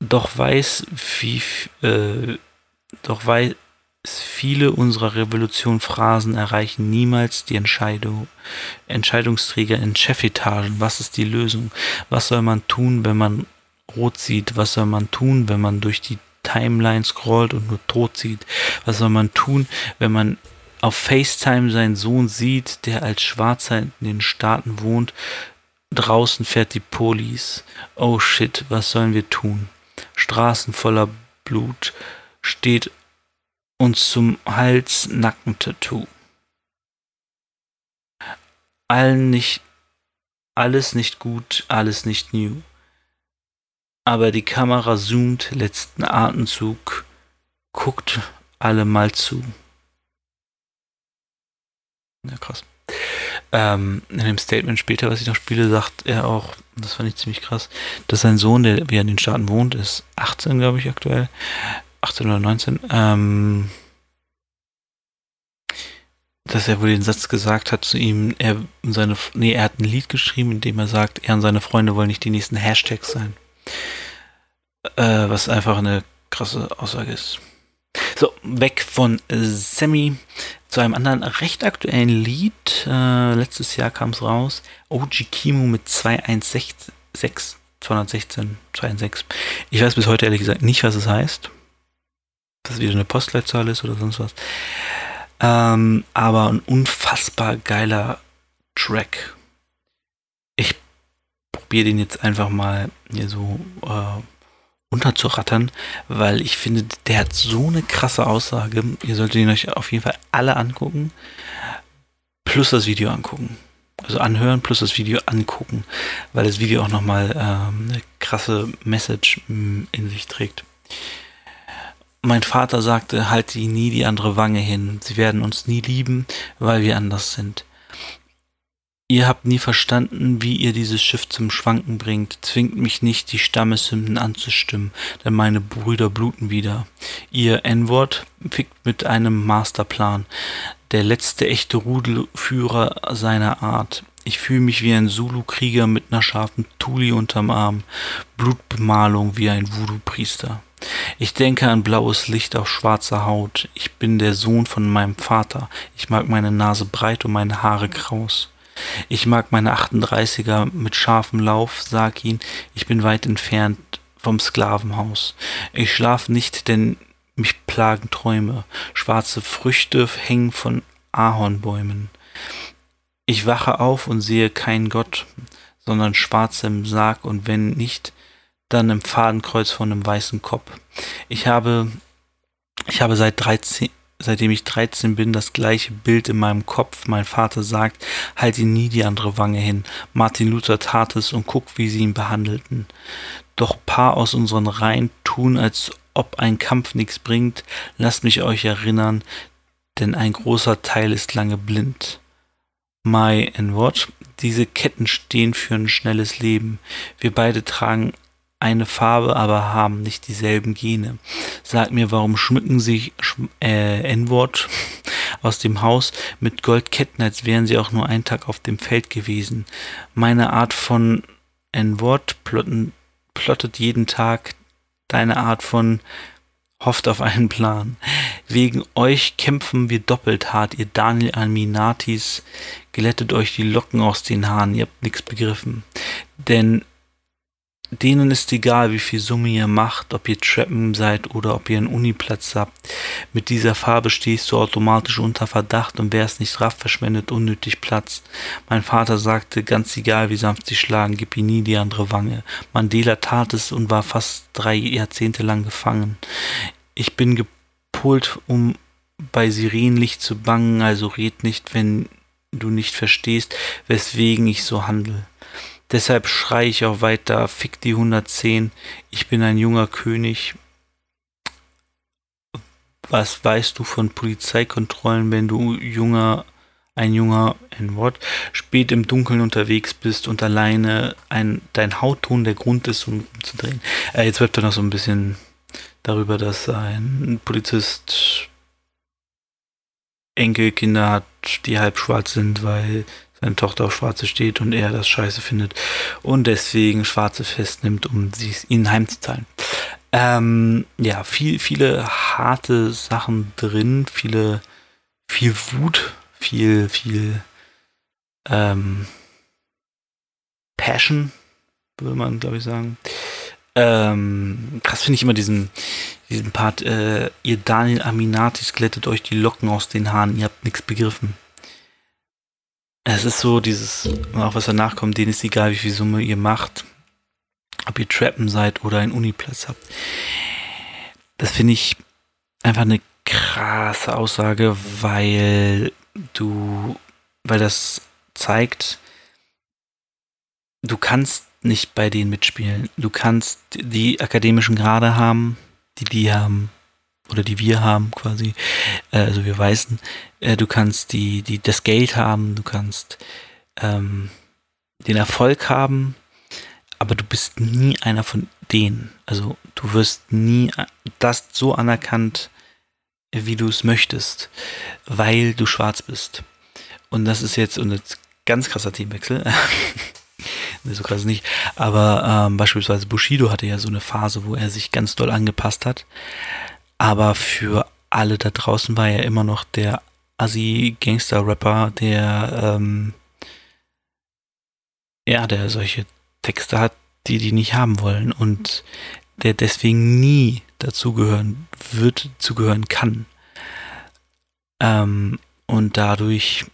Doch weiß, wie, äh, doch weiß, viele unserer Revolution-Phrasen erreichen niemals die Entscheidung, Entscheidungsträger in Chefetagen. Was ist die Lösung? Was soll man tun, wenn man rot sieht? Was soll man tun, wenn man durch die Timeline scrollt und nur tot sieht? Was soll man tun, wenn man auf FaceTime seinen Sohn sieht, der als Schwarzer in den Staaten wohnt? Draußen fährt die Police. Oh shit, was sollen wir tun? Straßen voller Blut steht uns zum Hals Nackentattoo. Allen nicht, alles nicht gut, alles nicht new aber die Kamera zoomt, letzten Atemzug, guckt alle mal zu. Ja, krass. Ähm, in dem Statement später, was ich noch spiele, sagt er auch, das fand ich ziemlich krass, dass sein Sohn, der wie er in den Staaten wohnt, ist 18, glaube ich, aktuell. 18 oder 19. Ähm, dass er wohl den Satz gesagt hat zu ihm, er seine, nee, er hat ein Lied geschrieben, in dem er sagt, er und seine Freunde wollen nicht die nächsten Hashtags sein. Äh, was einfach eine krasse Aussage ist. So, weg von Sammy zu einem anderen recht aktuellen Lied. Äh, letztes Jahr kam es raus. OG Kimo mit 216, 216, 216. Ich weiß bis heute ehrlich gesagt nicht, was es heißt. Dass es wieder eine Postleitzahl ist oder sonst was. Ähm, aber ein unfassbar geiler Track. Probiere den jetzt einfach mal hier so äh, unterzurattern, weil ich finde, der hat so eine krasse Aussage. Ihr solltet ihn euch auf jeden Fall alle angucken, plus das Video angucken. Also anhören plus das Video angucken, weil das Video auch nochmal ähm, eine krasse Message mm, in sich trägt. Mein Vater sagte, halte nie die andere Wange hin. Sie werden uns nie lieben, weil wir anders sind. Ihr habt nie verstanden, wie ihr dieses Schiff zum Schwanken bringt. Zwingt mich nicht, die Stammeshymnen anzustimmen, denn meine Brüder bluten wieder. Ihr N-Wort fickt mit einem Masterplan. Der letzte echte Rudelführer seiner Art. Ich fühle mich wie ein Zulu-Krieger mit einer scharfen Tuli unterm Arm. Blutbemalung wie ein Voodoo-Priester. Ich denke an blaues Licht auf schwarzer Haut. Ich bin der Sohn von meinem Vater. Ich mag meine Nase breit und meine Haare kraus. Ich mag meine 38er mit scharfem Lauf, sag ihn, ich bin weit entfernt vom Sklavenhaus. Ich schlaf nicht, denn mich plagen Träume. Schwarze Früchte hängen von Ahornbäumen. Ich wache auf und sehe keinen Gott, sondern schwarz im Sarg und wenn nicht, dann im Fadenkreuz von einem weißen Kopf. Ich habe, ich habe seit 13, seitdem ich 13 bin, das gleiche Bild in meinem Kopf. Mein Vater sagt, halte nie die andere Wange hin. Martin Luther tat es und guck, wie sie ihn behandelten. Doch paar aus unseren Reihen tun, als ob ein Kampf nichts bringt. Lasst mich euch erinnern, denn ein großer Teil ist lange blind. My and what? Diese Ketten stehen für ein schnelles Leben. Wir beide tragen eine Farbe, aber haben nicht dieselben Gene. Sag mir, warum schmücken sich äh, N-Wort aus dem Haus mit Goldketten, als wären sie auch nur einen Tag auf dem Feld gewesen. Meine Art von N-Wort plottet jeden Tag deine Art von hofft auf einen Plan. Wegen euch kämpfen wir doppelt hart, ihr Daniel Alminatis, glättet euch die Locken aus den Haaren, ihr habt nichts begriffen. Denn denen ist egal, wie viel Summe ihr macht, ob ihr Trappen seid oder ob ihr einen Uniplatz habt. Mit dieser Farbe stehst du automatisch unter Verdacht und wer es nicht rafft, verschwendet unnötig Platz. Mein Vater sagte, ganz egal, wie sanft sie schlagen, gib ihm nie die andere Wange. Mandela tat es und war fast drei Jahrzehnte lang gefangen. Ich bin gepolt, um bei Sirenenlicht zu bangen, also red nicht, wenn du nicht verstehst, weswegen ich so handle. Deshalb schreie ich auch weiter, fick die 110, ich bin ein junger König. Was weißt du von Polizeikontrollen, wenn du junger, ein junger, ein Wort, spät im Dunkeln unterwegs bist und alleine ein, dein Hautton der Grund ist, um zu drehen? Äh, jetzt wird er noch so ein bisschen darüber, dass ein Polizist Enkelkinder hat, die halb schwarz sind, weil seine Tochter auf Schwarze steht und er das scheiße findet und deswegen Schwarze festnimmt, um sie ihnen heimzuzahlen. Ähm, ja, viel, viele harte Sachen drin, viele, viel Wut, viel, viel ähm, Passion, würde man, glaube ich, sagen. Ähm, krass finde ich immer diesen, diesen Part, äh, ihr Daniel Aminatis glättet euch die Locken aus den Haaren, ihr habt nichts begriffen. Es ist so dieses, auch was danach kommt, denen ist egal, wie viel Summe ihr macht, ob ihr Trappen seid oder einen Uniplatz habt. Das finde ich einfach eine krasse Aussage, weil du, weil das zeigt, du kannst nicht bei denen mitspielen. Du kannst die akademischen Grade haben, die die haben, oder die wir haben quasi, äh, also wir Weißen, äh, du kannst die, die, das Geld haben, du kannst ähm, den Erfolg haben, aber du bist nie einer von denen. Also du wirst nie das so anerkannt, wie du es möchtest, weil du schwarz bist. Und das ist jetzt ein ganz krasser Teamwechsel. so krass nicht. Aber ähm, beispielsweise Bushido hatte ja so eine Phase, wo er sich ganz doll angepasst hat. Aber für alle da draußen war er immer noch der Assi-Gangster-Rapper, der, ähm, ja, der solche Texte hat, die die nicht haben wollen und der deswegen nie dazugehören wird, zugehören kann. Ähm, und dadurch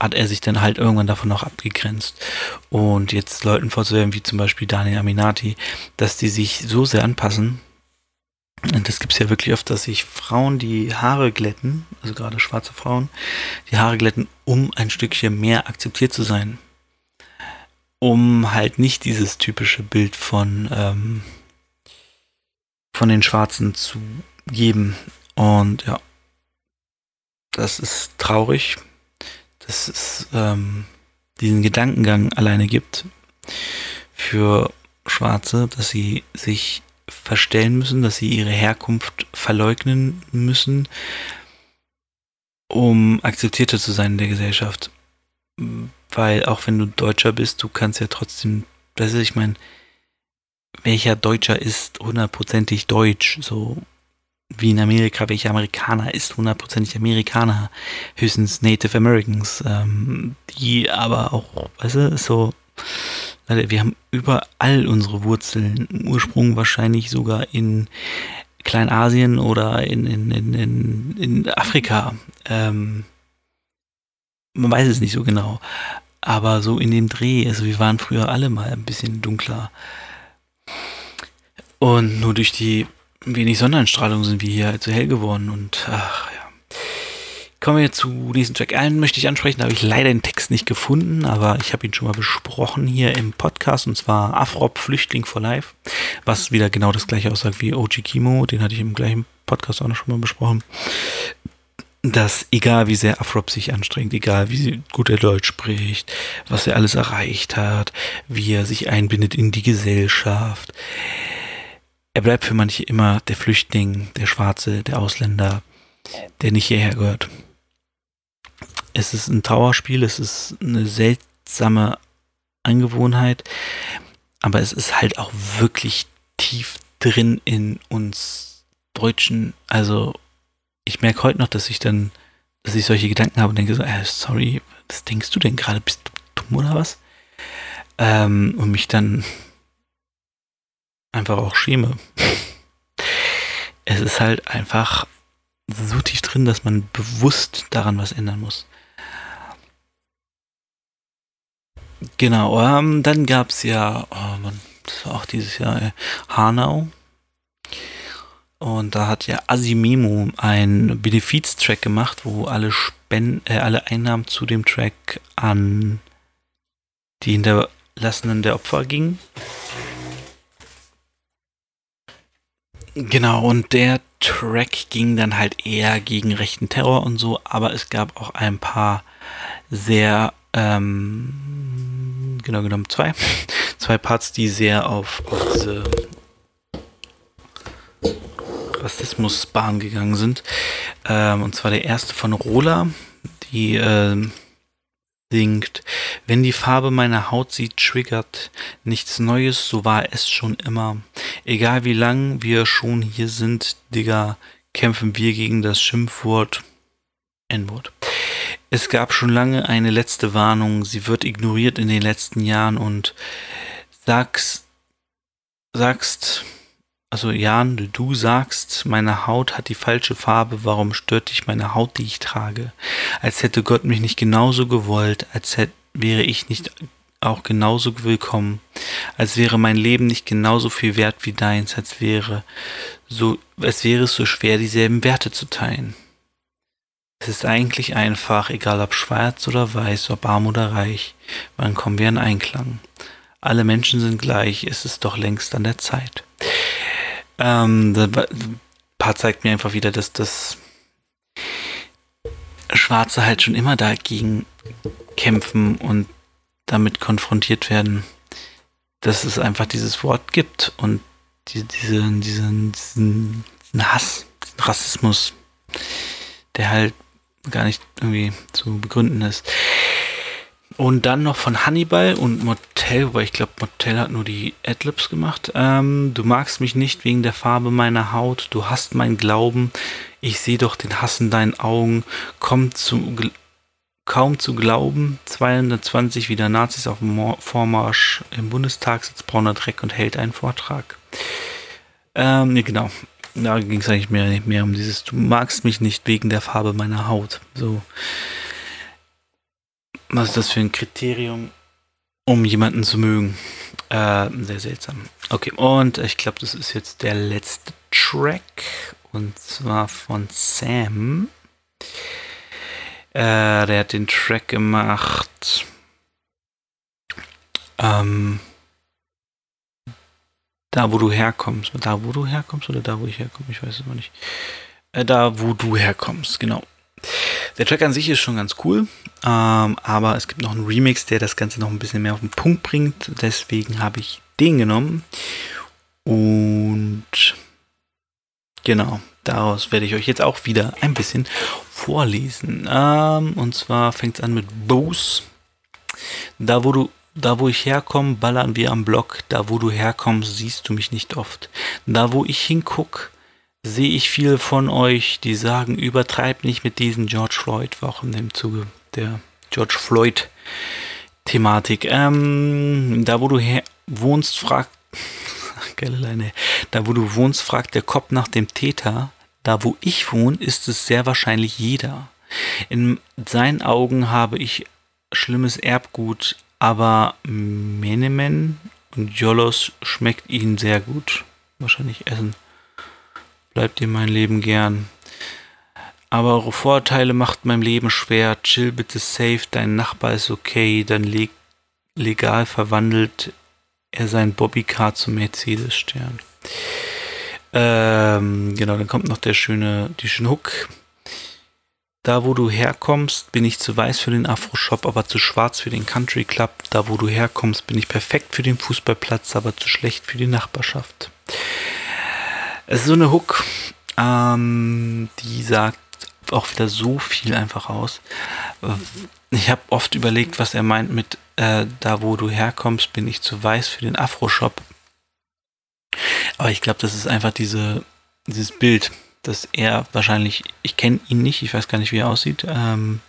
hat er sich dann halt irgendwann davon auch abgegrenzt. Und jetzt Leuten vorzuwerfen, wie zum Beispiel Daniel Aminati, dass die sich so sehr anpassen, und das gibt es ja wirklich oft, dass sich Frauen die Haare glätten, also gerade schwarze Frauen, die Haare glätten, um ein Stückchen mehr akzeptiert zu sein. Um halt nicht dieses typische Bild von, ähm, von den Schwarzen zu geben. Und ja, das ist traurig, dass es ähm, diesen Gedankengang alleine gibt für Schwarze, dass sie sich verstellen müssen, dass sie ihre Herkunft verleugnen müssen, um akzeptierter zu sein in der Gesellschaft. Weil auch wenn du Deutscher bist, du kannst ja trotzdem, das ist, ich meine, welcher Deutscher ist hundertprozentig deutsch? So wie in Amerika, welcher Amerikaner ist hundertprozentig Amerikaner? Höchstens Native Americans, ähm, die aber auch, weißt du, so wir haben überall unsere Wurzeln. Ursprung wahrscheinlich sogar in Kleinasien oder in, in, in, in, in Afrika. Ähm, man weiß es nicht so genau. Aber so in dem Dreh, also wir waren früher alle mal ein bisschen dunkler. Und nur durch die wenig Sonnenstrahlung sind wir hier so hell geworden und ach. Kommen wir zu diesem Track. Einen möchte ich ansprechen, da habe ich leider den Text nicht gefunden, aber ich habe ihn schon mal besprochen hier im Podcast und zwar Afrop Flüchtling for Life, was wieder genau das gleiche aussagt wie OG Kimo, den hatte ich im gleichen Podcast auch noch schon mal besprochen. Dass egal wie sehr Afrop sich anstrengt, egal wie gut er Deutsch spricht, was er alles erreicht hat, wie er sich einbindet in die Gesellschaft, er bleibt für manche immer der Flüchtling, der Schwarze, der Ausländer, der nicht hierher gehört es ist ein Trauerspiel, es ist eine seltsame Angewohnheit, aber es ist halt auch wirklich tief drin in uns Deutschen. Also ich merke heute noch, dass ich dann, dass ich solche Gedanken habe und denke so, äh, sorry, was denkst du denn gerade? Bist du dumm oder was? Ähm, und mich dann einfach auch schäme. es ist halt einfach so tief drin, dass man bewusst daran was ändern muss. Genau, ähm, dann gab es ja, oh Mann, das war auch dieses Jahr äh, Hanau. Und da hat ja Asimemo einen Benefiz-Track gemacht, wo alle Spenden, äh, alle Einnahmen zu dem Track an die Hinterlassenen der Opfer gingen. Genau, und der Track ging dann halt eher gegen rechten Terror und so, aber es gab auch ein paar sehr, ähm, genau genommen zwei, zwei Parts, die sehr auf, auf diese Rassismusbahn gegangen sind. Ähm, und zwar der erste von Rola, die ähm, singt, wenn die Farbe meiner Haut sie triggert, nichts Neues, so war es schon immer. Egal wie lang wir schon hier sind, Digga, kämpfen wir gegen das Schimpfwort N-Wort. Es gab schon lange eine letzte Warnung, sie wird ignoriert in den letzten Jahren und sagst, sagst, also Jan, du sagst, meine Haut hat die falsche Farbe, warum stört dich meine Haut, die ich trage? Als hätte Gott mich nicht genauso gewollt, als hätte, wäre ich nicht auch genauso willkommen, als wäre mein Leben nicht genauso viel wert wie deins, als wäre so, als wäre es so schwer, dieselben Werte zu teilen. Es ist eigentlich einfach, egal ob schwarz oder weiß, ob arm oder reich, wann kommen wir in Einklang? Alle Menschen sind gleich, es ist doch längst an der Zeit. Ähm, das Paar zeigt mir einfach wieder, dass das Schwarze halt schon immer dagegen kämpfen und damit konfrontiert werden, dass es einfach dieses Wort gibt und die, diese, diesen, diesen Hass, diesen Rassismus, der halt gar nicht irgendwie zu begründen ist. Und dann noch von Hannibal und Motel, weil ich glaube, Motel hat nur die Adlibs gemacht. Ähm, du magst mich nicht wegen der Farbe meiner Haut, du hast mein Glauben, ich sehe doch den Hass in deinen Augen, komm zu, kaum zu glauben, 220 wieder Nazis auf dem Vormarsch im Bundestag, sitzt brauner Dreck und hält einen Vortrag. Ähm, nee, genau. Da ging es eigentlich mehr, mehr um dieses, du magst mich nicht wegen der Farbe meiner Haut. So. Was ist das für ein Kriterium, um jemanden zu mögen? Äh, sehr seltsam. Okay, und ich glaube, das ist jetzt der letzte Track. Und zwar von Sam. Äh, der hat den Track gemacht. Ähm, da, wo du herkommst. Da, wo du herkommst oder da, wo ich herkomme? Ich weiß es immer nicht. Äh, da, wo du herkommst, genau. Der Track an sich ist schon ganz cool, ähm, aber es gibt noch einen Remix, der das Ganze noch ein bisschen mehr auf den Punkt bringt. Deswegen habe ich den genommen. Und genau, daraus werde ich euch jetzt auch wieder ein bisschen vorlesen. Ähm, und zwar fängt es an mit Bose. Da wo du da wo ich herkomme, ballern wir am Block. Da wo du herkommst, siehst du mich nicht oft. Da wo ich hinguck, sehe ich viele von euch, die sagen, übertreib nicht mit diesen George Floyd Wochen im Zuge der George Floyd Thematik. Ähm, da wo du wohnst, fragt, da wo du wohnst, fragt der Kopf nach dem Täter. Da wo ich wohne, ist es sehr wahrscheinlich jeder. In seinen Augen habe ich schlimmes Erbgut, aber Menemen und Jolos schmeckt ihnen sehr gut. Wahrscheinlich Essen bleibt dir mein Leben gern. Aber eure Vorteile macht mein Leben schwer. Chill bitte safe, dein Nachbar ist okay. Dann leg legal verwandelt er sein Bobbycar zum Mercedes-Stern. Ähm, genau, dann kommt noch der schöne, die schöne Hook. Da, wo du herkommst, bin ich zu weiß für den Afro-Shop, aber zu schwarz für den Country Club. Da, wo du herkommst, bin ich perfekt für den Fußballplatz, aber zu schlecht für die Nachbarschaft. Es ist so eine Hook, ähm, die sagt auch wieder so viel einfach aus. Ich habe oft überlegt, was er meint mit äh, da, wo du herkommst, bin ich zu weiß für den Afro-Shop. Aber ich glaube, das ist einfach diese, dieses Bild, dass er wahrscheinlich, ich kenne ihn nicht, ich weiß gar nicht, wie er aussieht, ähm,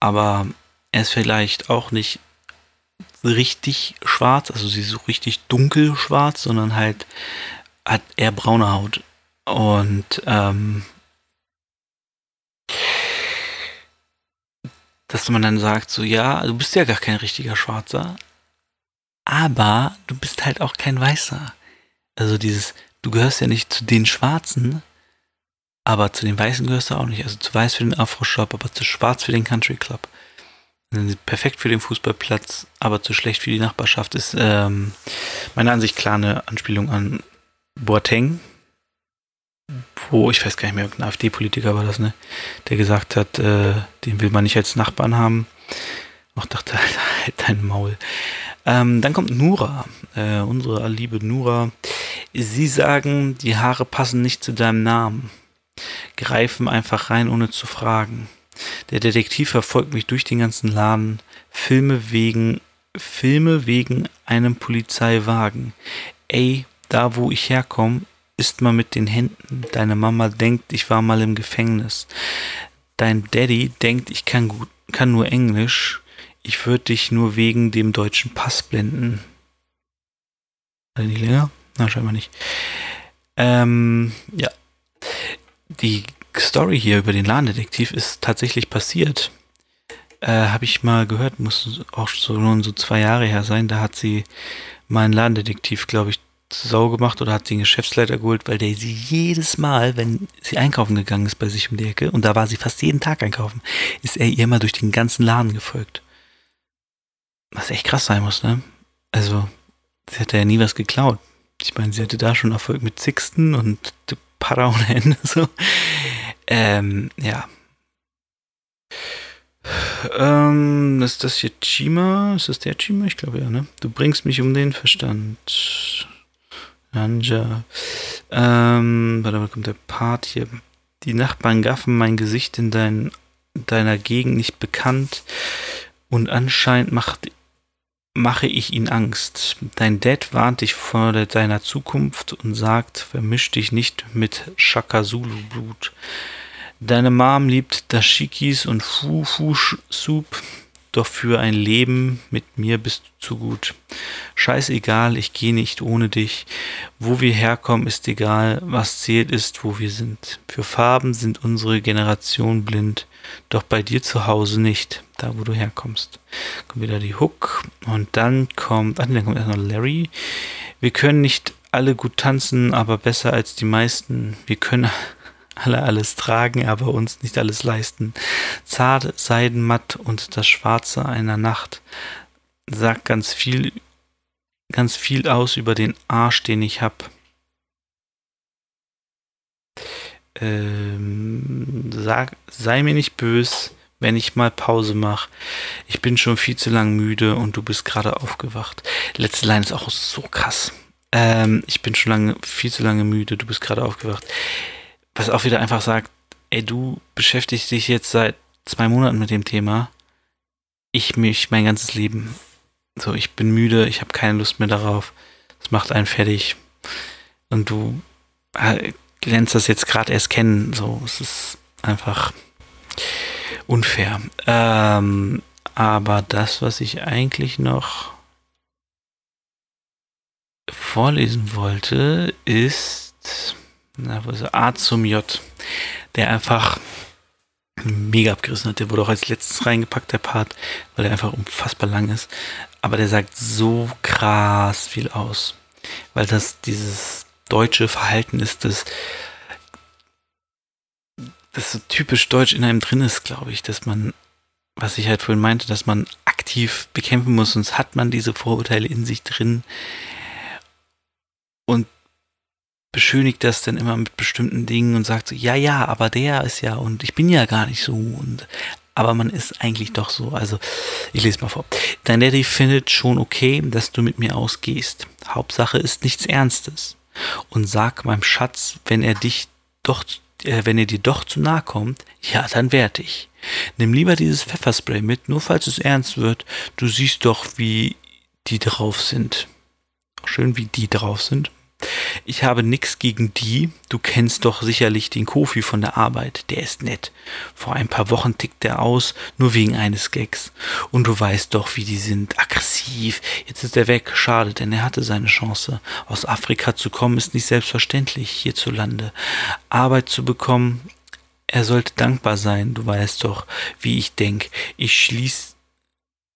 aber er ist vielleicht auch nicht richtig schwarz, also sie ist so richtig dunkel schwarz, sondern halt hat eher braune Haut. Und ähm, dass man dann sagt, so ja, du bist ja gar kein richtiger Schwarzer, aber du bist halt auch kein Weißer. Also dieses, du gehörst ja nicht zu den Schwarzen, aber zu den Weißen gehörst du auch nicht. Also zu Weiß für den Afro-Shop, aber zu Schwarz für den Country Club. Perfekt für den Fußballplatz, aber zu schlecht für die Nachbarschaft ist ähm, meiner Ansicht klar eine Anspielung an Boateng, wo, ich weiß gar nicht mehr, irgendein AfD-Politiker war das, ne, der gesagt hat, äh, den will man nicht als Nachbarn haben. Ich dachte, Alter, halt dein Maul. Ähm, dann kommt Nura, äh, unsere liebe Nura. Sie sagen, die Haare passen nicht zu deinem Namen. Greifen einfach rein, ohne zu fragen. Der Detektiv verfolgt mich durch den ganzen Laden. Filme wegen, Filme wegen einem Polizeiwagen. Ey, da wo ich herkomme, isst man mit den Händen. Deine Mama denkt, ich war mal im Gefängnis. Dein Daddy denkt, ich kann gut, kann nur Englisch. Ich würde dich nur wegen dem deutschen Pass blenden. Oder nicht länger? Na, scheinbar nicht. Ähm, ja. Die Story hier über den Ladendetektiv ist tatsächlich passiert. Äh, Habe ich mal gehört, muss auch nun so zwei Jahre her sein. Da hat sie meinen Ladendetektiv, glaube ich, Sau gemacht oder hat den Geschäftsleiter geholt, weil der sie jedes Mal, wenn sie einkaufen gegangen ist bei sich um die Ecke, und da war sie fast jeden Tag einkaufen, ist er ihr mal durch den ganzen Laden gefolgt. Was echt krass sein muss, ne? Also, sie hatte ja nie was geklaut. Ich meine, sie hatte da schon Erfolg mit Sixten und Para ohne Ende, so. Ähm, ja. Ähm, ist das hier Chima? Ist das der Chima? Ich glaube ja, ne? Du bringst mich um den Verstand. Anja. Ähm, warte mal, kommt der Part hier. Die Nachbarn gaffen mein Gesicht in dein, deiner Gegend nicht bekannt und anscheinend macht, mache ich ihn Angst. Dein Dad warnt dich vor deiner Zukunft und sagt, vermisch dich nicht mit Shaka Zulu Blut. Deine Mom liebt Dashikis und Fufu-Soup, doch für ein Leben mit mir bist du zu gut. Scheißegal, ich gehe nicht ohne dich. Wo wir herkommen, ist egal. Was zählt, ist, wo wir sind. Für Farben sind unsere Generation blind, doch bei dir zu Hause nicht, da wo du herkommst. Kommt wieder die Hook und dann kommt, ach nee, dann kommt erst noch Larry. Wir können nicht alle gut tanzen, aber besser als die meisten. Wir können alle alles tragen, aber uns nicht alles leisten. Zart, seidenmatt und das Schwarze einer Nacht sagt ganz viel, ganz viel aus über den Arsch, den ich hab. Ähm, sag, sei mir nicht bös, wenn ich mal Pause mach. Ich bin schon viel zu lang müde und du bist gerade aufgewacht. Letzte Line ist auch so krass. Ähm, ich bin schon lange, viel zu lange müde, du bist gerade aufgewacht was auch wieder einfach sagt, ey, du beschäftigst dich jetzt seit zwei Monaten mit dem Thema. Ich mich mein ganzes Leben. So, ich bin müde, ich habe keine Lust mehr darauf. Es macht einen fertig. Und du äh, lernst das jetzt gerade erst kennen. So, es ist einfach unfair. Ähm, aber das, was ich eigentlich noch vorlesen wollte, ist na, wo ist er? A zum J, der einfach mega abgerissen hat. Der wurde auch als letztes reingepackt, der Part, weil der einfach unfassbar lang ist. Aber der sagt so krass viel aus. Weil das dieses deutsche Verhalten ist, das, das so typisch deutsch in einem drin ist, glaube ich, dass man, was ich halt vorhin meinte, dass man aktiv bekämpfen muss, sonst hat man diese Vorurteile in sich drin. Und beschönigt das dann immer mit bestimmten Dingen und sagt so, ja, ja, aber der ist ja und ich bin ja gar nicht so und aber man ist eigentlich doch so. Also, ich lese mal vor. Dein Daddy findet schon okay, dass du mit mir ausgehst. Hauptsache ist nichts Ernstes. Und sag meinem Schatz, wenn er dich doch, äh, wenn er dir doch zu nahe kommt, ja, dann werd ich. Nimm lieber dieses Pfefferspray mit, nur falls es ernst wird. Du siehst doch, wie die drauf sind. Schön, wie die drauf sind. Ich habe nichts gegen die. Du kennst doch sicherlich den Kofi von der Arbeit. Der ist nett. Vor ein paar Wochen tickt er aus, nur wegen eines Gags. Und du weißt doch, wie die sind. Aggressiv. Jetzt ist er weg. Schade, denn er hatte seine Chance. Aus Afrika zu kommen ist nicht selbstverständlich hierzulande. Arbeit zu bekommen, er sollte dankbar sein. Du weißt doch, wie ich denk. Ich schließ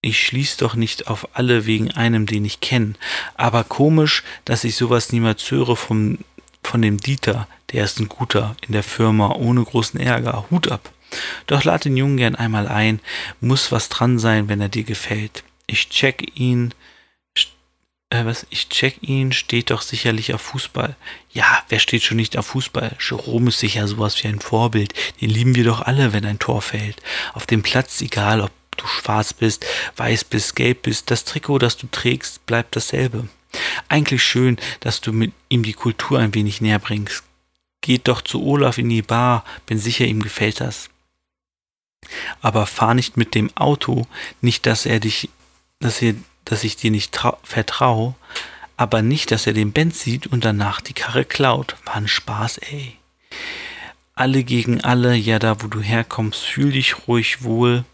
ich schließ doch nicht auf alle wegen einem, den ich kenne. Aber komisch, dass ich sowas niemals höre vom, von dem Dieter. Der ist ein guter in der Firma, ohne großen Ärger. Hut ab. Doch lad den Jungen gern einmal ein. Muss was dran sein, wenn er dir gefällt. Ich check ihn. Äh, was? Ich check ihn, steht doch sicherlich auf Fußball. Ja, wer steht schon nicht auf Fußball? Jerome ist sicher sowas wie ein Vorbild. Den lieben wir doch alle, wenn ein Tor fällt. Auf dem Platz, egal ob du schwarz bist, weiß bist, gelb bist, das Trikot, das du trägst, bleibt dasselbe. Eigentlich schön, dass du mit ihm die Kultur ein wenig näher bringst. Geht doch zu Olaf in die Bar, bin sicher, ihm gefällt das. Aber fahr nicht mit dem Auto, nicht, dass er dich, dass er, dass ich dir nicht vertraue, aber nicht, dass er den Benz sieht und danach die Karre klaut. War ein Spaß, ey. Alle gegen alle, ja da wo du herkommst, fühl dich ruhig wohl,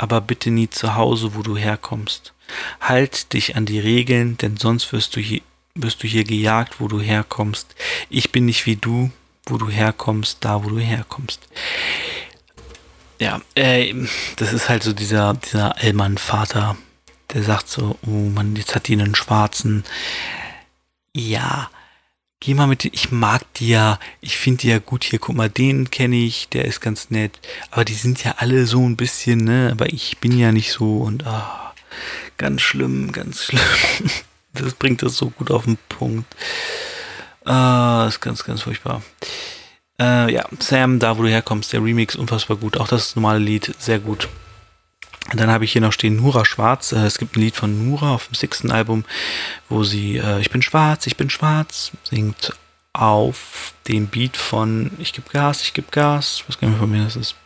aber bitte nie zu Hause, wo du herkommst. Halt dich an die Regeln, denn sonst wirst du hier, wirst du hier gejagt, wo du herkommst. Ich bin nicht wie du, wo du herkommst, da, wo du herkommst. Ja, äh, das ist halt so dieser, dieser Allmann-Vater, der sagt so, oh Mann, jetzt hat die einen Schwarzen. Ja, geh mal mit, ich mag die ja, ich finde die ja gut hier, guck mal, den kenne ich, der ist ganz nett, aber die sind ja alle so ein bisschen, ne, aber ich bin ja nicht so und ah, ganz schlimm, ganz schlimm. Das bringt das so gut auf den Punkt. Ah, ist ganz, ganz furchtbar. Äh, ja, Sam, da wo du herkommst, der Remix unfassbar gut, auch das normale Lied sehr gut. Dann habe ich hier noch stehen Nura Schwarz. Äh, es gibt ein Lied von Nura auf dem sechsten Album, wo sie äh, Ich bin schwarz, ich bin schwarz singt auf dem Beat von Ich geb Gas, ich geb Gas. Was kann ich von mir das ist?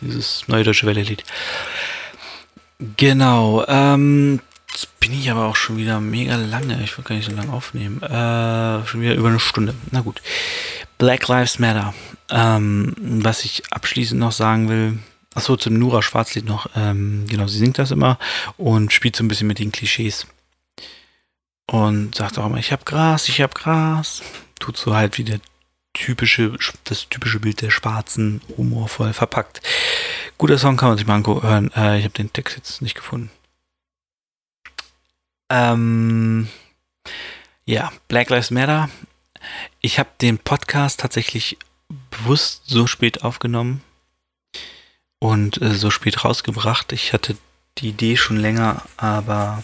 Dieses neue deutsche Welle-Lied. Genau. Ähm, jetzt bin ich aber auch schon wieder mega lange. Ich will gar nicht so lange aufnehmen. Äh, schon wieder über eine Stunde. Na gut. Black Lives Matter. Ähm, was ich abschließend noch sagen will, Achso, zum Nura Schwarzlied noch. Ähm, genau, sie singt das immer und spielt so ein bisschen mit den Klischees. Und sagt auch immer, ich hab Gras, ich hab Gras. Tut so halt wie der typische, das typische Bild der Schwarzen, humorvoll verpackt. Guter Song kann man sich mal anhören. Äh, ich habe den Text jetzt nicht gefunden. Ähm, ja, Black Lives Matter. Ich habe den Podcast tatsächlich bewusst so spät aufgenommen, und äh, so spät rausgebracht. Ich hatte die Idee schon länger, aber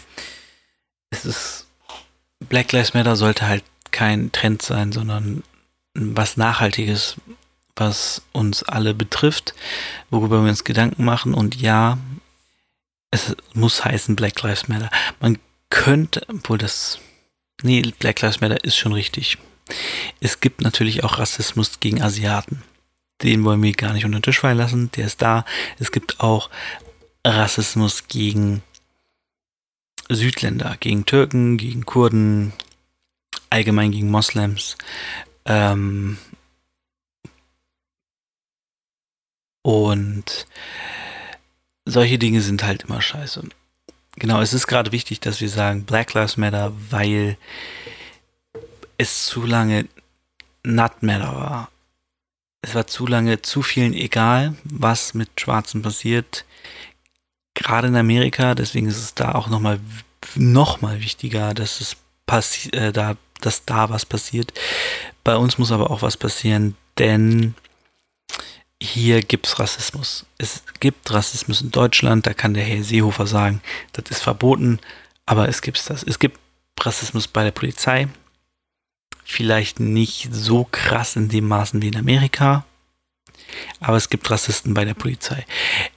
es ist Black Lives Matter sollte halt kein Trend sein, sondern was Nachhaltiges, was uns alle betrifft, worüber wir uns Gedanken machen. Und ja, es muss heißen Black Lives Matter. Man könnte, obwohl das, nee, Black Lives Matter ist schon richtig. Es gibt natürlich auch Rassismus gegen Asiaten den wollen wir gar nicht unter den Tisch fallen lassen. Der ist da. Es gibt auch Rassismus gegen Südländer, gegen Türken, gegen Kurden, allgemein gegen Moslems. Ähm und solche Dinge sind halt immer scheiße. Genau, es ist gerade wichtig, dass wir sagen Black Lives Matter, weil es zu lange Not Matter war es war zu lange zu vielen egal, was mit Schwarzen passiert. Gerade in Amerika, deswegen ist es da auch nochmal noch mal wichtiger, dass es passi äh, da, dass da was passiert. Bei uns muss aber auch was passieren, denn hier gibt es Rassismus. Es gibt Rassismus in Deutschland, da kann der Herr Seehofer sagen, das ist verboten, aber es gibt das. Es gibt Rassismus bei der Polizei, Vielleicht nicht so krass in dem Maßen wie in Amerika. Aber es gibt Rassisten bei der Polizei.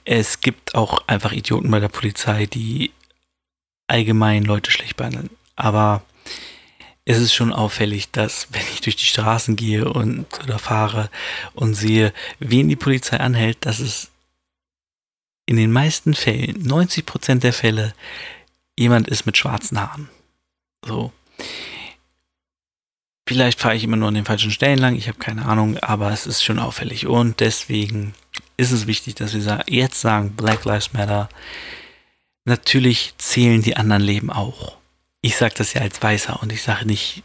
Es gibt auch einfach Idioten bei der Polizei, die allgemein Leute schlecht behandeln. Aber es ist schon auffällig, dass wenn ich durch die Straßen gehe und oder fahre und sehe, wen die Polizei anhält, dass es in den meisten Fällen, 90 Prozent der Fälle, jemand ist mit schwarzen Haaren. So Vielleicht fahre ich immer nur an den falschen Stellen lang, ich habe keine Ahnung, aber es ist schon auffällig und deswegen ist es wichtig, dass wir jetzt sagen, Black Lives Matter. Natürlich zählen die anderen Leben auch. Ich sage das ja als Weißer und ich sage nicht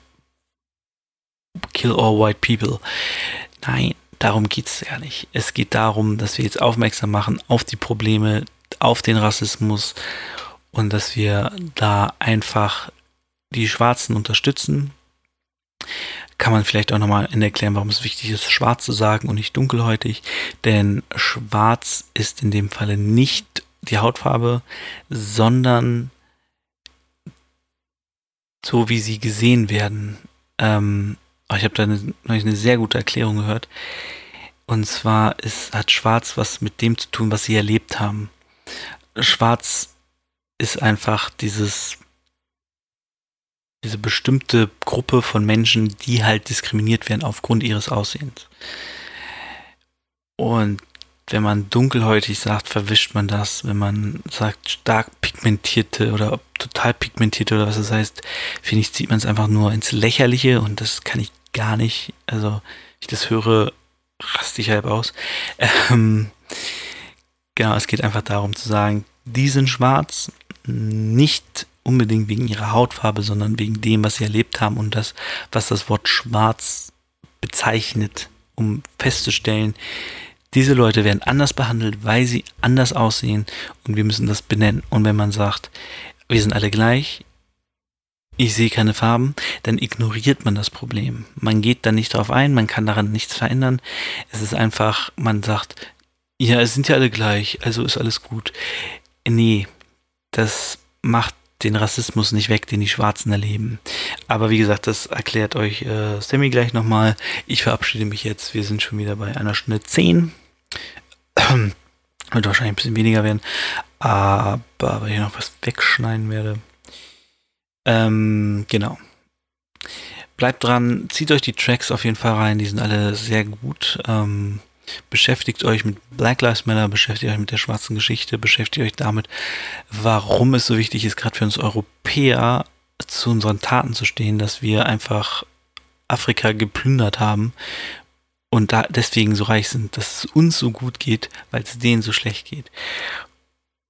Kill all white people. Nein, darum geht es ja nicht. Es geht darum, dass wir jetzt aufmerksam machen auf die Probleme, auf den Rassismus und dass wir da einfach die Schwarzen unterstützen. Kann man vielleicht auch nochmal erklären, warum es wichtig ist, schwarz zu sagen und nicht dunkelhäutig. Denn schwarz ist in dem Falle nicht die Hautfarbe, sondern so wie sie gesehen werden. Ähm, ich habe da eine, eine sehr gute Erklärung gehört. Und zwar ist, hat Schwarz was mit dem zu tun, was sie erlebt haben. Schwarz ist einfach dieses, diese bestimmte Gruppe von Menschen, die halt diskriminiert werden aufgrund ihres Aussehens. Und wenn man dunkelhäutig sagt, verwischt man das. Wenn man sagt stark pigmentierte oder total pigmentierte oder was das heißt, finde ich, zieht man es einfach nur ins Lächerliche und das kann ich gar nicht. Also, ich das höre, raste ich halb aus. Ähm, genau, es geht einfach darum zu sagen, die sind schwarz, nicht unbedingt wegen ihrer Hautfarbe, sondern wegen dem, was sie erlebt haben und das, was das Wort schwarz bezeichnet, um festzustellen, diese Leute werden anders behandelt, weil sie anders aussehen und wir müssen das benennen. Und wenn man sagt, wir sind alle gleich, ich sehe keine Farben, dann ignoriert man das Problem. Man geht da nicht drauf ein, man kann daran nichts verändern. Es ist einfach, man sagt, ja, es sind ja alle gleich, also ist alles gut. Nee, das macht den Rassismus nicht weg, den die Schwarzen erleben. Aber wie gesagt, das erklärt euch äh, Sammy gleich nochmal. Ich verabschiede mich jetzt. Wir sind schon wieder bei einer Stunde zehn. Wird wahrscheinlich ein bisschen weniger werden. Aber weil ich noch was wegschneiden werde. Ähm, genau. Bleibt dran, zieht euch die Tracks auf jeden Fall rein, die sind alle sehr gut. Ähm, beschäftigt euch mit Black Lives Matter, beschäftigt euch mit der schwarzen Geschichte, beschäftigt euch damit, warum es so wichtig ist, gerade für uns Europäer zu unseren Taten zu stehen, dass wir einfach Afrika geplündert haben und da deswegen so reich sind, dass es uns so gut geht, weil es denen so schlecht geht.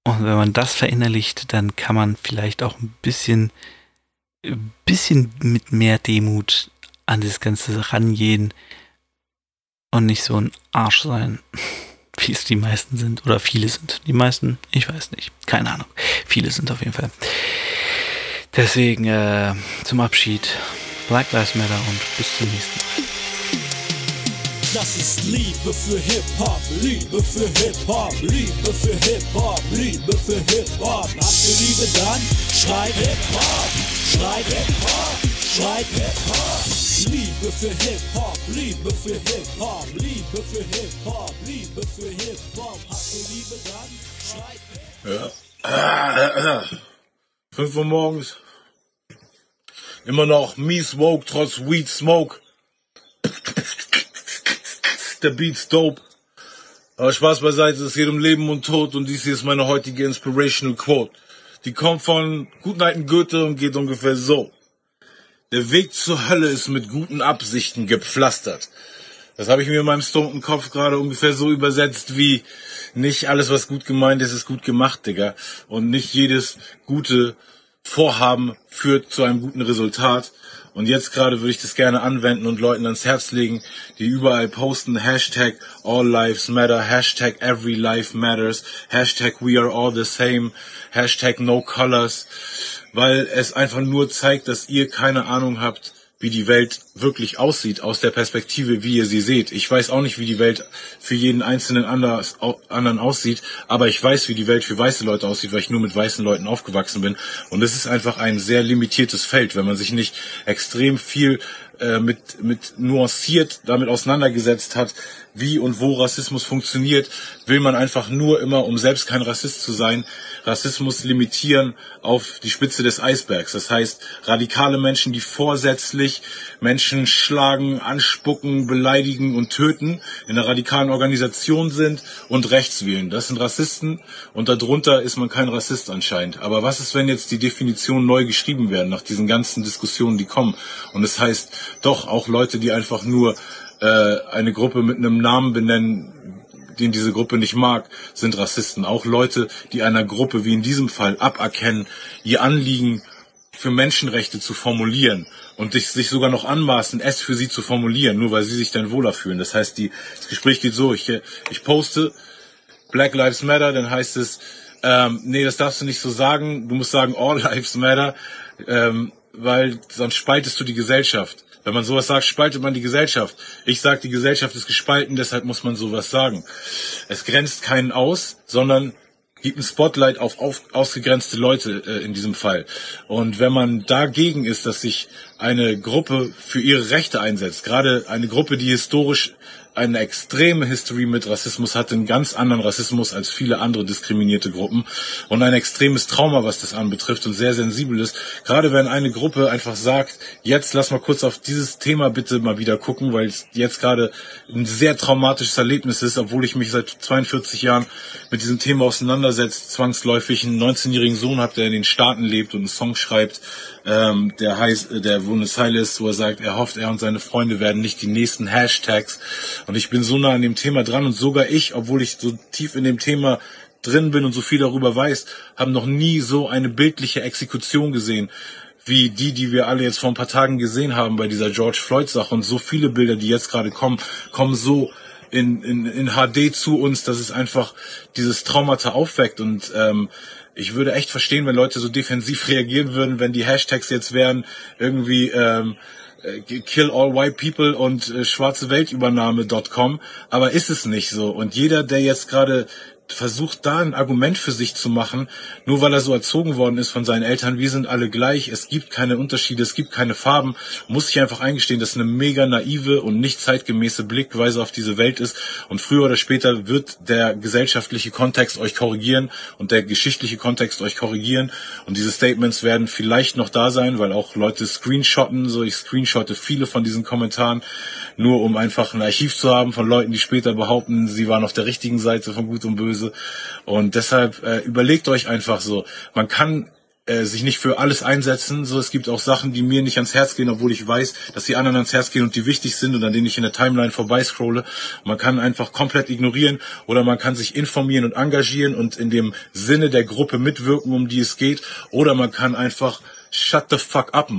Und wenn man das verinnerlicht, dann kann man vielleicht auch ein bisschen bisschen mit mehr Demut an das Ganze rangehen und nicht so ein Arsch sein, wie es die meisten sind oder viele sind. Die meisten, ich weiß nicht, keine Ahnung. Viele sind auf jeden Fall. Deswegen äh, zum Abschied Black Lives Matter und bis zum nächsten Mal. Das ist Liebe für Hip-Hop, Liebe für Hip-Hop, Liebe für Hip-Hop, Liebe für Hip-Hop. Habt ihr Liebe dann? Schreibt Hip-Hop, schreibt Hip-Hop, schreibt Hip-Hop. Liebe für Hip-Hop, Liebe für Hip-Hop, Liebe für Hip-Hop, Liebe für Hip-Hop. Habt ihr Liebe dann? Schreibt Ja. Fünf Uhr morgens. Immer noch mies woke, trotz Weed Smoke der Beat's dope. Aber Spaß beiseite, es geht um Leben und Tod und dies hier ist meine heutige Inspirational Quote. Die kommt von Gutneiten Goethe und geht ungefähr so. Der Weg zur Hölle ist mit guten Absichten gepflastert. Das habe ich mir in meinem stonten Kopf gerade ungefähr so übersetzt wie nicht alles, was gut gemeint ist, ist gut gemacht, Digga. Und nicht jedes gute Vorhaben führt zu einem guten Resultat. Und jetzt gerade würde ich das gerne anwenden und Leuten ans Herz legen, die überall posten, Hashtag All Lives Matter, Hashtag Every Life Matters, Hashtag We Are All the Same, Hashtag No Colors, weil es einfach nur zeigt, dass ihr keine Ahnung habt, wie die Welt wirklich aussieht aus der Perspektive, wie ihr sie seht. Ich weiß auch nicht, wie die Welt für jeden einzelnen anders, anderen aussieht, aber ich weiß, wie die Welt für weiße Leute aussieht, weil ich nur mit weißen Leuten aufgewachsen bin. Und es ist einfach ein sehr limitiertes Feld, wenn man sich nicht extrem viel äh, mit, mit nuanciert damit auseinandergesetzt hat, wie und wo Rassismus funktioniert, will man einfach nur immer, um selbst kein Rassist zu sein, Rassismus limitieren auf die Spitze des Eisbergs. Das heißt, radikale Menschen, die vorsätzlich Menschen schlagen, anspucken, beleidigen und töten, in einer radikalen Organisation sind und rechts wählen. Das sind Rassisten und darunter ist man kein Rassist anscheinend. Aber was ist, wenn jetzt die Definitionen neu geschrieben werden nach diesen ganzen Diskussionen, die kommen? Und es das heißt, Doch, auch Leute, die einfach nur äh, eine Gruppe mit einem Namen benennen, den diese Gruppe nicht mag, sind Rassisten. Auch Leute, die einer Gruppe wie in diesem Fall aberkennen, ihr Anliegen für Menschenrechte zu formulieren und sich sogar noch anmaßen, es für sie zu formulieren, nur weil sie sich dann wohler fühlen. Das heißt, die, das Gespräch geht so, ich, ich poste Black Lives Matter, dann heißt es, ähm, nee, das darfst du nicht so sagen, du musst sagen All Lives Matter, ähm, weil sonst spaltest du die Gesellschaft. Wenn man sowas sagt, spaltet man die Gesellschaft. Ich sage, die Gesellschaft ist gespalten, deshalb muss man sowas sagen. Es grenzt keinen aus, sondern gibt ein Spotlight auf, auf ausgegrenzte Leute äh, in diesem Fall. Und wenn man dagegen ist, dass sich eine Gruppe für ihre Rechte einsetzt, gerade eine Gruppe, die historisch eine extreme History mit Rassismus hat, einen ganz anderen Rassismus als viele andere diskriminierte Gruppen und ein extremes Trauma, was das anbetrifft und sehr sensibel ist. Gerade wenn eine Gruppe einfach sagt, jetzt lass mal kurz auf dieses Thema bitte mal wieder gucken, weil es jetzt gerade ein sehr traumatisches Erlebnis ist, obwohl ich mich seit 42 Jahren mit diesem Thema auseinandersetze, zwangsläufig einen 19-jährigen Sohn habe, der in den Staaten lebt und einen Song schreibt, ähm, der heißt, der wo eine Zeile ist, wo er sagt, er hofft, er und seine Freunde werden nicht die nächsten Hashtags. Und ich bin so nah an dem Thema dran und sogar ich, obwohl ich so tief in dem Thema drin bin und so viel darüber weiß, haben noch nie so eine bildliche Exekution gesehen wie die, die wir alle jetzt vor ein paar Tagen gesehen haben bei dieser George Floyd Sache und so viele Bilder, die jetzt gerade kommen, kommen so in, in, in HD zu uns, dass es einfach dieses Traumata aufweckt und ähm, ich würde echt verstehen, wenn Leute so defensiv reagieren würden, wenn die Hashtags jetzt wären irgendwie ähm, äh, Kill All White People und äh, schwarze Weltübernahme.com, aber ist es nicht so. Und jeder, der jetzt gerade versucht da ein Argument für sich zu machen, nur weil er so erzogen worden ist von seinen Eltern, wir sind alle gleich, es gibt keine Unterschiede, es gibt keine Farben, muss ich einfach eingestehen, dass eine mega naive und nicht zeitgemäße Blickweise auf diese Welt ist und früher oder später wird der gesellschaftliche Kontext euch korrigieren und der geschichtliche Kontext euch korrigieren und diese Statements werden vielleicht noch da sein, weil auch Leute screenshotten, so ich screenshotte viele von diesen Kommentaren, nur um einfach ein Archiv zu haben von Leuten, die später behaupten, sie waren auf der richtigen Seite von Gut und Böse. Und deshalb äh, überlegt euch einfach so, man kann äh, sich nicht für alles einsetzen. So, es gibt auch Sachen, die mir nicht ans Herz gehen, obwohl ich weiß, dass die anderen ans Herz gehen und die wichtig sind und an denen ich in der Timeline vorbeiscrolle. Man kann einfach komplett ignorieren oder man kann sich informieren und engagieren und in dem Sinne der Gruppe mitwirken, um die es geht. Oder man kann einfach shut the fuck up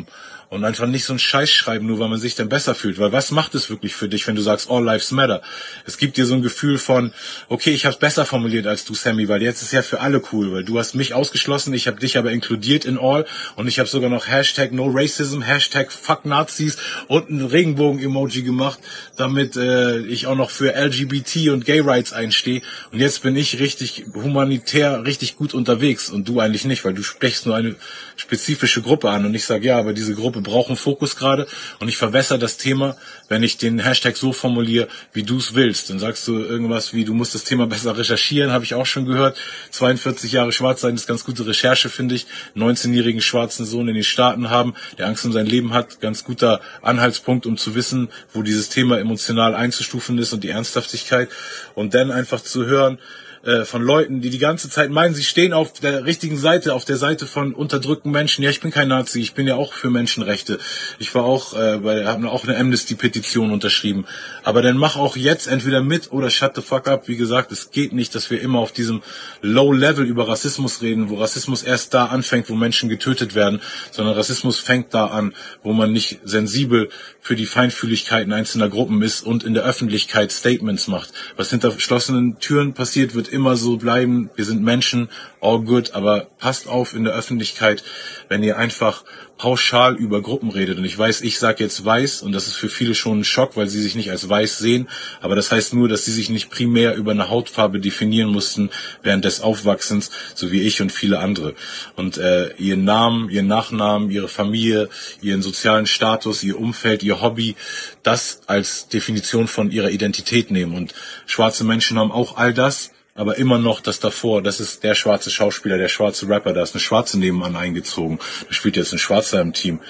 und einfach nicht so einen Scheiß schreiben, nur weil man sich dann besser fühlt. Weil was macht es wirklich für dich, wenn du sagst, all lives matter? Es gibt dir so ein Gefühl von, okay, ich habe es besser formuliert als du, Sammy, weil jetzt ist ja für alle cool, weil du hast mich ausgeschlossen, ich habe dich aber inkludiert in all und ich habe sogar noch Hashtag No Racism, Hashtag Fuck Nazis und ein Regenbogen-Emoji gemacht, damit äh, ich auch noch für LGBT und Gay Rights einstehe. Und jetzt bin ich richtig humanitär, richtig gut unterwegs und du eigentlich nicht, weil du sprichst nur eine spezifische Gruppe an und ich sage, ja, aber diese Gruppe brauchen Fokus gerade und ich verwässer das Thema, wenn ich den Hashtag so formuliere, wie du es willst. Dann sagst du irgendwas wie, du musst das Thema besser recherchieren, habe ich auch schon gehört. 42 Jahre schwarz sein ist ganz gute Recherche, finde ich. 19-jährigen schwarzen Sohn in den Staaten haben, der Angst um sein Leben hat, ganz guter Anhaltspunkt, um zu wissen, wo dieses Thema emotional einzustufen ist und die Ernsthaftigkeit. Und dann einfach zu hören, äh, von Leuten, die die ganze Zeit meinen, sie stehen auf der richtigen Seite, auf der Seite von unterdrückten Menschen. Ja, ich bin kein Nazi, ich bin ja auch für Menschenrechte. Ich war auch, äh, bei, habe auch eine Amnesty-Petition unterschrieben. Aber dann mach auch jetzt entweder mit oder shut the fuck up. Wie gesagt, es geht nicht, dass wir immer auf diesem Low-Level über Rassismus reden, wo Rassismus erst da anfängt, wo Menschen getötet werden, sondern Rassismus fängt da an, wo man nicht sensibel für die Feinfühligkeiten einzelner Gruppen ist und in der Öffentlichkeit Statements macht. Was hinter verschlossenen Türen passiert, wird immer so bleiben. Wir sind Menschen, all good, aber passt auf in der Öffentlichkeit, wenn ihr einfach pauschal über Gruppen redet. Und ich weiß, ich sage jetzt weiß und das ist für viele schon ein Schock, weil sie sich nicht als weiß sehen. Aber das heißt nur, dass sie sich nicht primär über eine Hautfarbe definieren mussten während des Aufwachsens, so wie ich und viele andere. Und äh, ihren Namen, ihren Nachnamen, ihre Familie, ihren sozialen Status, ihr Umfeld, ihr Hobby, das als Definition von ihrer Identität nehmen. Und schwarze Menschen haben auch all das aber immer noch das davor, das ist der schwarze Schauspieler, der schwarze Rapper, da ist eine Schwarze nebenan eingezogen. Da spielt jetzt ein Schwarzer im Team.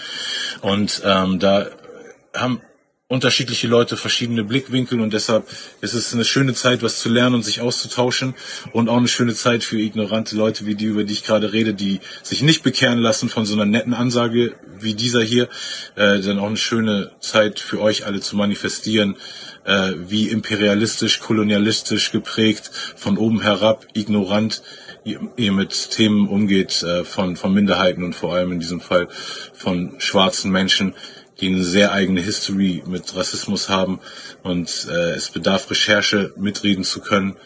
Und ähm, da haben unterschiedliche Leute, verschiedene Blickwinkel und deshalb ist es eine schöne Zeit, was zu lernen und sich auszutauschen und auch eine schöne Zeit für ignorante Leute wie die, über die ich gerade rede, die sich nicht bekehren lassen von so einer netten Ansage wie dieser hier, äh, dann auch eine schöne Zeit für euch alle zu manifestieren, äh, wie imperialistisch, kolonialistisch geprägt, von oben herab, ignorant ihr, mit Themen umgeht äh, von, von Minderheiten und vor allem in diesem Fall von schwarzen Menschen, die eine sehr eigene History mit Rassismus haben und äh, es bedarf Recherche, mitreden zu können.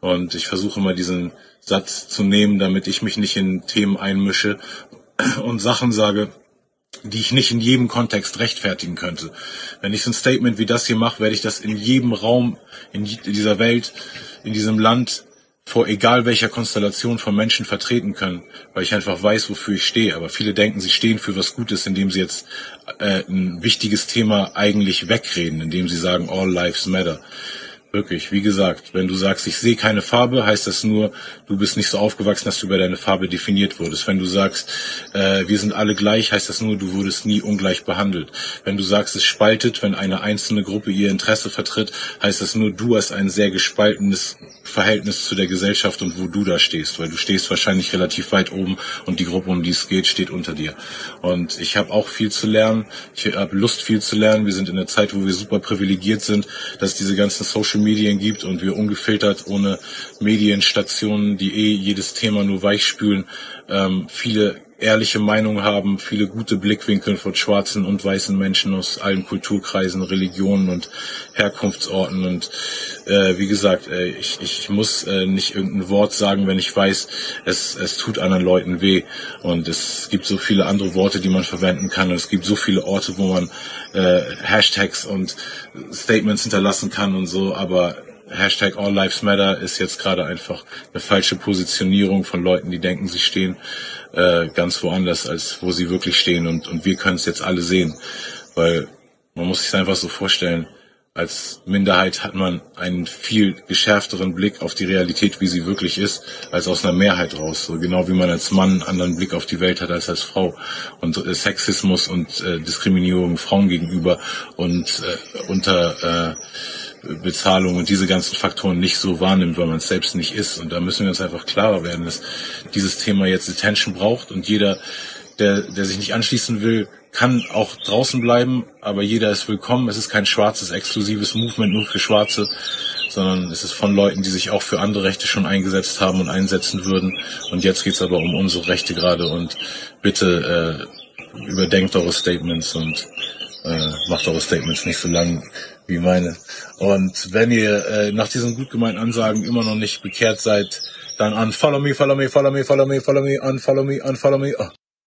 Und ich versuche immer diesen Satz zu nehmen, damit ich mich nicht in Themen einmische und Sachen sage, die ich nicht in jedem Kontext rechtfertigen könnte. Wenn ich so ein Statement wie das hier mache, werde ich das in jedem Raum in dieser Welt, in diesem Land vor egal welcher Konstellation von Menschen vertreten können, weil ich einfach weiß, wofür ich stehe. Aber viele denken, sie stehen für was Gutes, indem sie jetzt äh, ein wichtiges Thema eigentlich wegreden, indem sie sagen, all lives matter. Wirklich, wie gesagt, wenn du sagst, ich sehe keine Farbe, heißt das nur, du bist nicht so aufgewachsen, dass du über deine Farbe definiert wurdest. Wenn du sagst, äh, wir sind alle gleich, heißt das nur, du wurdest nie ungleich behandelt. Wenn du sagst, es spaltet, wenn eine einzelne Gruppe ihr Interesse vertritt, heißt das nur, du hast ein sehr gespaltenes Verhältnis zu der Gesellschaft und wo du da stehst, weil du stehst wahrscheinlich relativ weit oben und die Gruppe, um die es geht, steht unter dir. Und ich habe auch viel zu lernen. Ich habe Lust, viel zu lernen. Wir sind in einer Zeit, wo wir super privilegiert sind, dass diese ganzen Social Medien gibt und wir ungefiltert ohne Medienstationen, die eh jedes Thema nur weichspülen, ähm, viele ehrliche Meinung haben, viele gute Blickwinkel von schwarzen und weißen Menschen aus allen Kulturkreisen, Religionen und Herkunftsorten. Und äh, wie gesagt, äh, ich, ich muss äh, nicht irgendein Wort sagen, wenn ich weiß, es, es tut anderen Leuten weh. Und es gibt so viele andere Worte, die man verwenden kann. Und es gibt so viele Orte, wo man äh, Hashtags und Statements hinterlassen kann und so. Aber Hashtag All Lives Matter ist jetzt gerade einfach eine falsche Positionierung von Leuten, die denken, sie stehen äh, ganz woanders, als wo sie wirklich stehen. Und, und wir können es jetzt alle sehen. Weil man muss sich einfach so vorstellen, als Minderheit hat man einen viel geschärfteren Blick auf die Realität, wie sie wirklich ist, als aus einer Mehrheit raus. So genau wie man als Mann einen anderen Blick auf die Welt hat als als Frau. Und äh, Sexismus und äh, Diskriminierung Frauen gegenüber und äh, unter äh, Bezahlung und diese ganzen Faktoren nicht so wahrnimmt, weil man es selbst nicht ist. Und da müssen wir uns einfach klarer werden, dass dieses Thema jetzt Attention braucht und jeder, der, der sich nicht anschließen will, kann auch draußen bleiben, aber jeder ist willkommen. Es ist kein schwarzes, exklusives Movement nur für Schwarze, sondern es ist von Leuten, die sich auch für andere Rechte schon eingesetzt haben und einsetzen würden. Und jetzt geht's aber um unsere Rechte gerade und bitte äh, überdenkt eure Statements und äh, macht eure Statements nicht so lang wie meine. Und wenn ihr äh, nach diesen gut gemeinten Ansagen immer noch nicht bekehrt seid, dann unfollow me, follow me, follow me, follow me, follow me, unfollow me, unfollow me. Oh.